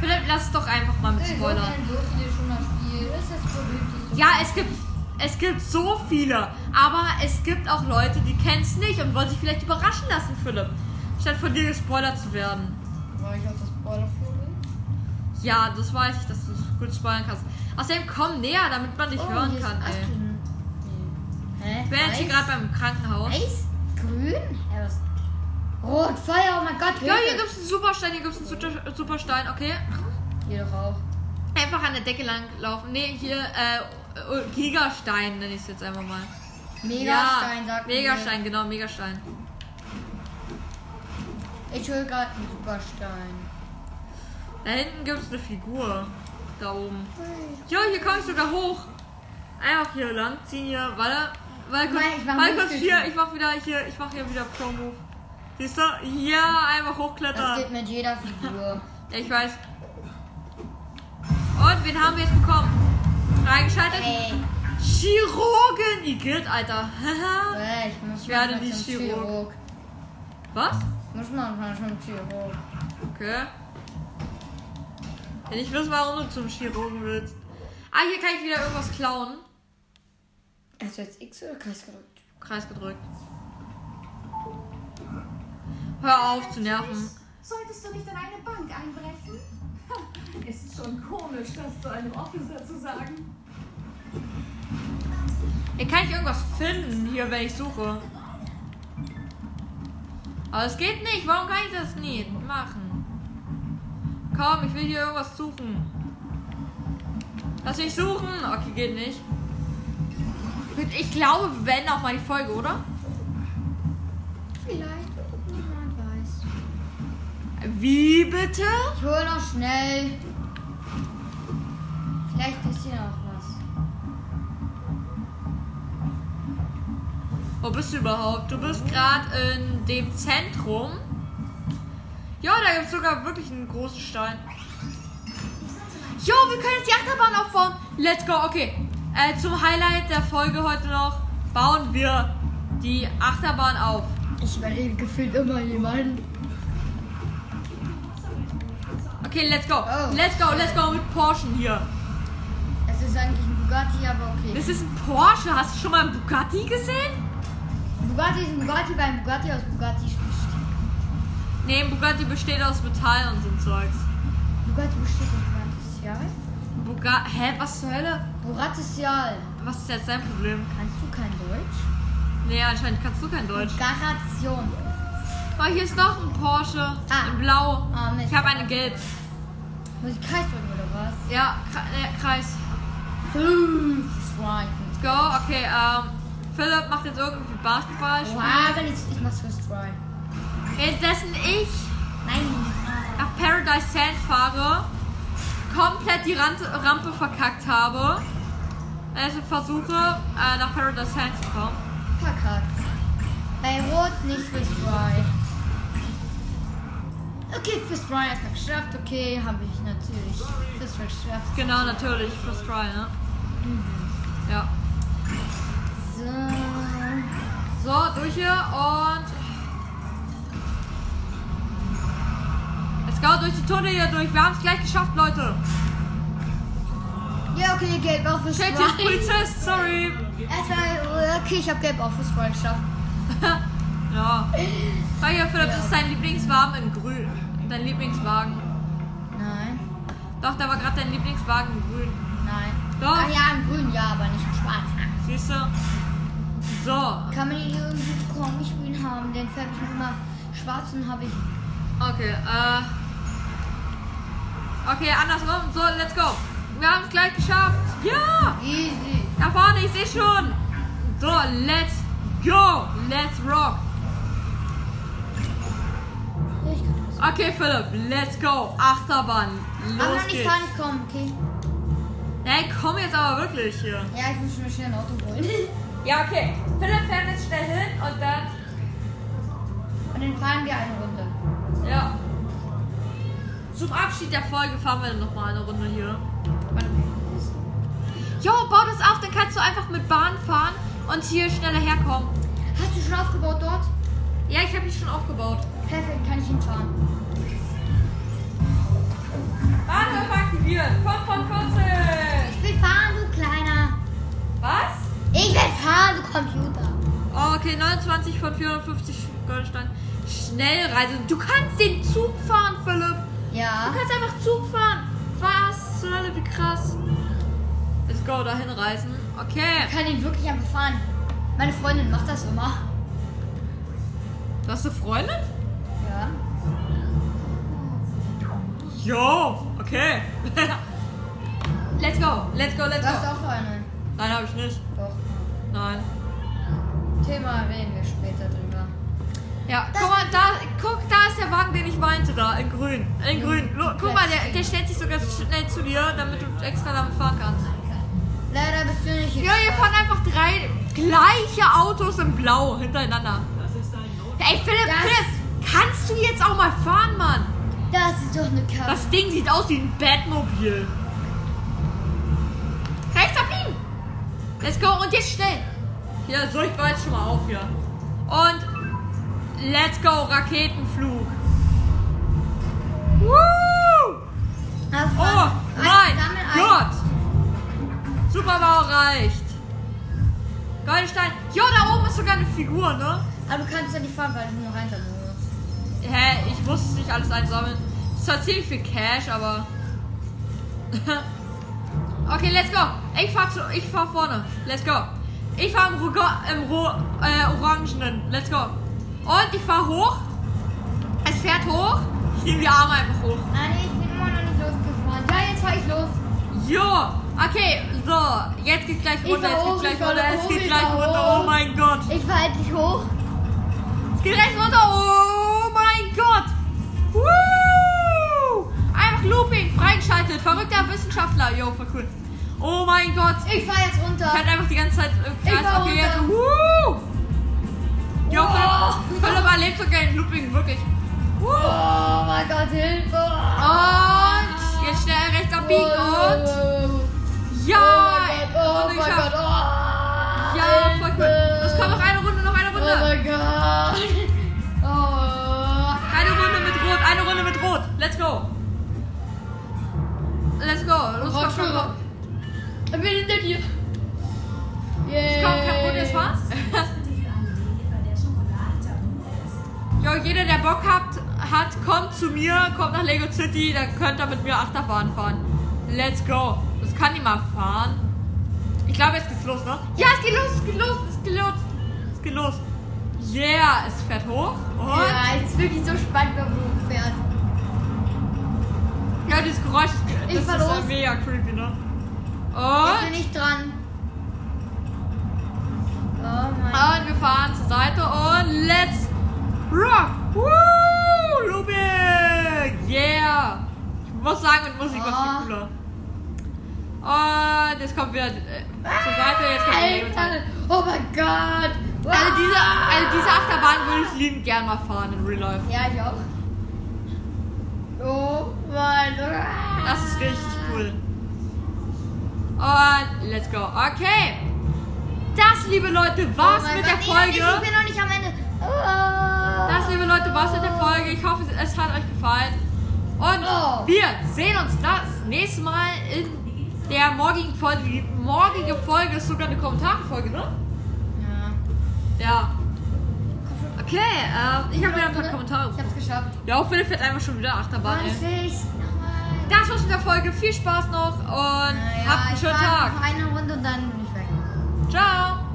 Philipp, lass es doch einfach mal mit Spoilern. kennen so viele schon das Spiel. Das ist das berühmteste. Ja, es gibt, es gibt so viele, aber es gibt auch Leute, die kennen es nicht und wollen sich vielleicht überraschen lassen, Philipp. Statt von dir gespoilert zu werden. Weil ich auf das Spoilerfloh bin. Ja, das weiß ich, dass du es gut spoilern kannst. Außerdem komm näher, damit man dich Oh, hören kann, ey. Hä? Ich bin jetzt hier gerade beim Krankenhaus. Weiß? Grün? Ja, was? Rot, Feuer, oh mein Gott, Ja, hier Hilfe. gibt es einen Superstein, hier gibt es einen Super- Superstein, okay. Hier doch auch. Einfach an der Decke lang laufen. Nee, hier, äh, Gigastein nenne ich es jetzt einfach mal. Megastein, ja, sagt Megastein, genau, Megastein. Ich hol gerade einen Superstein. Da hinten gibt es eine Figur. Da oben. Jo, hier komme ich sogar hoch. Einfach hier lang ziehen hier. Warte. Kurz. Nein, ich mach kurz Movespeed. hier. Ich mach wieder hier. Ich mach hier wieder Pro Move. Siehst du? Ja, einfach Das hochklettern. geht mit jeder Figur. Ja, ich weiß. Und wen haben wir jetzt bekommen? Freigeschaltet? Ey, Chirurgen! Igitt, Alter. Haha. äh, ich muss Ich werde nicht zum Chirurg. Was? Ich muss manchmal zum Chirurg. Okay. Wenn ich wissen, warum du zum Chirurgen willst. Ah, hier kann ich wieder irgendwas klauen. Hast du jetzt X oder Kreis gedrückt? Kreis gedrückt. Hör auf zu nerven. Solltest du nicht in eine Bank einbrechen? Ha, Ist schon komisch, das zu einem Officer zu sagen. Hier kann ich irgendwas finden, hier, wenn ich suche. Aber es geht nicht. Warum kann ich das nicht machen? Komm, ich will hier irgendwas suchen. Lass mich suchen. Okay, geht nicht. Ich glaube, beenden auch mal die Folge, oder? Vielleicht. Wie bitte? Ich hol noch schnell. Vielleicht ist hier noch was. Wo bist du überhaupt? Du bist gerade in dem Zentrum. Ja, da gibt es sogar wirklich einen großen Stein. Jo, wir können jetzt die Achterbahn aufbauen. Let's go. Okay. Äh, zum Highlight der Folge heute noch bauen wir die Achterbahn auf. Ich überrede gefühlt immer jemanden. Okay, let's go. Oh. Let's go, let's go mit Porsche hier. Es ist eigentlich ein Bugatti, aber okay. Das ist ein Porsche. Hast du schon mal einen Bugatti gesehen? Bugatti ist ein Bugatti, weil ein Bugatti aus Bugatti besteht. Nee, ein Bugatti besteht aus Metall und so ein Zeugs. Bugatti besteht aus Bugatti. Bugatti. Hä, was zur Hölle? Buratisial. Was ist jetzt dein Problem? Kannst du kein Deutsch? Nee, anscheinend kannst du kein Deutsch. Garation. Oh, hier ist noch ein Porsche. Ah. In blau. Mist. Ich habe eine gelb. Muss ich Kreis drücken oder was? Ja, äh, Kreis. Fünf. Let's go. Okay, ähm. Philipp macht jetzt irgendwie Basketball. Wow, wenn ich, ich mach's First Try. Währenddessen ich Nein. nach Paradise Sands fahre, komplett die Rampe verkackt habe. Also versuche, äh, nach Paradise Sands zu kommen. Verkackt. Bei Rot nicht First Try. Okay, First Try erstmal geschafft. Okay, habe ich natürlich First Try geschafft. Genau, natürlich. First try, ne? Ja. So. So, durch hier und. Let's go durch die Tunnel hier durch. Wir haben es gleich geschafft, Leute. Ja, okay, gelb auch First Shit, hier ist Try. Polizist, sorry. Erstmal, okay, ich habe gelb auch First Try geschafft. Ja. Hier, Philipp, das ist dein Lieblingswagen in grün. Dein Lieblingswagen. Nein, Doch, da war gerade dein Lieblingswagen in grün. nein. Doch. Ach ja, in grün, ja, aber nicht in schwarz. Siehst du? So. Kann man ihn irgendwie will ihn haben, den färbe ich immer schwarzen habe ich. Okay, äh. Okay, andersrum. So, let's go. Wir haben es gleich geschafft. Ja! Easy. Da vorne, ich sehe schon. So, let's go. Let's rock. Ich kann das. Okay, Philipp, let's go. Achterbahn. Aber Los noch nicht geht's. fahren kommen, okay? Hey, komm jetzt aber wirklich hier. Ja, ich muss schon schnell ein Auto holen. Ja, okay. Philipp fährt jetzt schnell hin und dann. Und dann fahren wir eine Runde. Ja. Zum Abschied der Folge fahren wir dann nochmal eine Runde hier. Jo, bau das auf, dann kannst du einfach mit Bahn fahren und hier schneller herkommen. Hast du schon aufgebaut dort? Ja, ich habe mich schon aufgebaut. Perfekt, kann ich hinfahren. Bahnhof aktiviert. 5 von 14. Ich will fahren, du Kleiner. Was? Ich will fahren, du Computer. Oh, okay, 29 von 450 Goldstein. Schnellreise. Du kannst den Zug fahren, Philipp. Ja. Du kannst einfach Zug fahren. Was zur Hölle, wie krass. Let's go, dahin reisen. Okay. Ich kann ihn wirklich einfach fahren. Meine Freundin macht das immer. Du hast eine Freundin? Ja. Jo, okay. let's go, let's go, let's Du hast go. auch eine. Nein, habe ich nicht. Doch. Nein. Thema reden wir später drüber. Ja, guck mal, da, guck, da ist der Wagen, den ich meinte, da, in grün. In grün. Guck mal, der, der stellt sich sogar schnell zu dir, damit du extra damit fahren kannst. Leider bist du nicht Ja, hier fahren einfach drei gleiche Autos in blau hintereinander. Ey, Philipp, Das- Philipp, kannst du jetzt auch mal fahren, Mann? Das ist doch eine Karte. Das Ding sieht aus wie ein Batmobil. Rechts abbiegen. Let's go und jetzt schnell. Ja, so ich war jetzt schon mal auf hier. Und let's go, Raketenflug. Woo! Oh, mein Gott. Superbau erreicht. Goldstein. Jo, da oben ist sogar eine Figur, ne? Aber du kannst ja nicht fahren, weil du nur rein musst. Hä, ich muss nicht alles einsammeln. Das ist zwar ziemlich viel Cash, aber. okay, let's go. Ich fahr, zu, ich fahr vorne. Let's go. Ich fahr im, Rugo, im Ro, äh, Orangenen. Let's go. Und ich fahr hoch. Es fährt hoch. Ich nehme die Arme einfach hoch. Nein, ich bin immer noch nicht losgefahren. Ja, jetzt fahr ich los. Jo. Okay, so. Jetzt geht's gleich Ich runter. Jetzt hoch, geht's ich gleich runter. Es geht ich gleich runter. Oh mein Gott. Ich fahr endlich hoch. Es geht rechts runter. Oh. Woo! Einfach Looping, freigeschaltet. Verrückter Wissenschaftler. Yo, voll cool. Oh mein Gott. Ich fahr jetzt runter. Ich halt einfach die ganze Zeit im Kreis. jetzt. Woo! Jo, Wow. Philipp, Philipp erlebt sogar in Looping, wirklich. Woo! Oh mein Gott, Hilfe. Und jetzt schnell rechts abbiegen und. Ja! Oh mein Gott, hab- oh. Ja, voll cool. Es kommt noch eine Runde, noch eine Oh Runde. mein Gott. Eine Runde mit Rot. Let's go. Let's go. Los, komm, komm, komm. Ich bin hinter dir. Yeah. Komm, kaputt ist was? Jo, jeder, der Bock hat, hat, kommt zu mir, kommt nach Lego City, dann könnt ihr mit mir Achterbahn fahren. Let's go. Das kann ich mal fahren. Ich glaube, jetzt geht's los, ne? Ja, es geht los, es geht los, es geht los. Es geht los. Yeah, es fährt hoch. Und Ja, es ist wirklich so spannend, wenn man fährt. ja, dieses Geräusch, ist- Ich das fahr ist los. mega creepy, ne? Ich Und, bin nicht dran. Oh mein und wir fahren zur Seite und let's rock. Woo, Lubik. Yeah. Ich muss sagen, mit Musik war Oh. viel cooler. Und jetzt kommt wieder äh, zur Seite, jetzt kommt Alter. Oh mein Gott. Also diese, also diese Achterbahn würde ich liebend gern mal fahren in Real Life. Ja, ich auch. Oh mein Gott. Das ist richtig cool. Und let's go. Okay. Das, liebe Leute, war's Oh mit Gott, der Folge. Ich bin noch nicht am Ende. Oh. Das, liebe Leute, war's mit der Folge. Ich hoffe, es hat euch gefallen. Und Oh. wir sehen uns das nächste Mal in der morgigen Folge. Die morgige Folge ist sogar eine Kommentarfolge, ne? Ja. Okay, äh, ich habe wieder ein paar Kommentare. Ich hab's geschafft. Ja, auch Philipp fährt einfach schon wieder Achterbahn. Ey. Das war's mit der Folge. Viel Spaß noch und Ja, habt einen schönen Tag. noch eine Runde und dann bin ich weg. Ciao.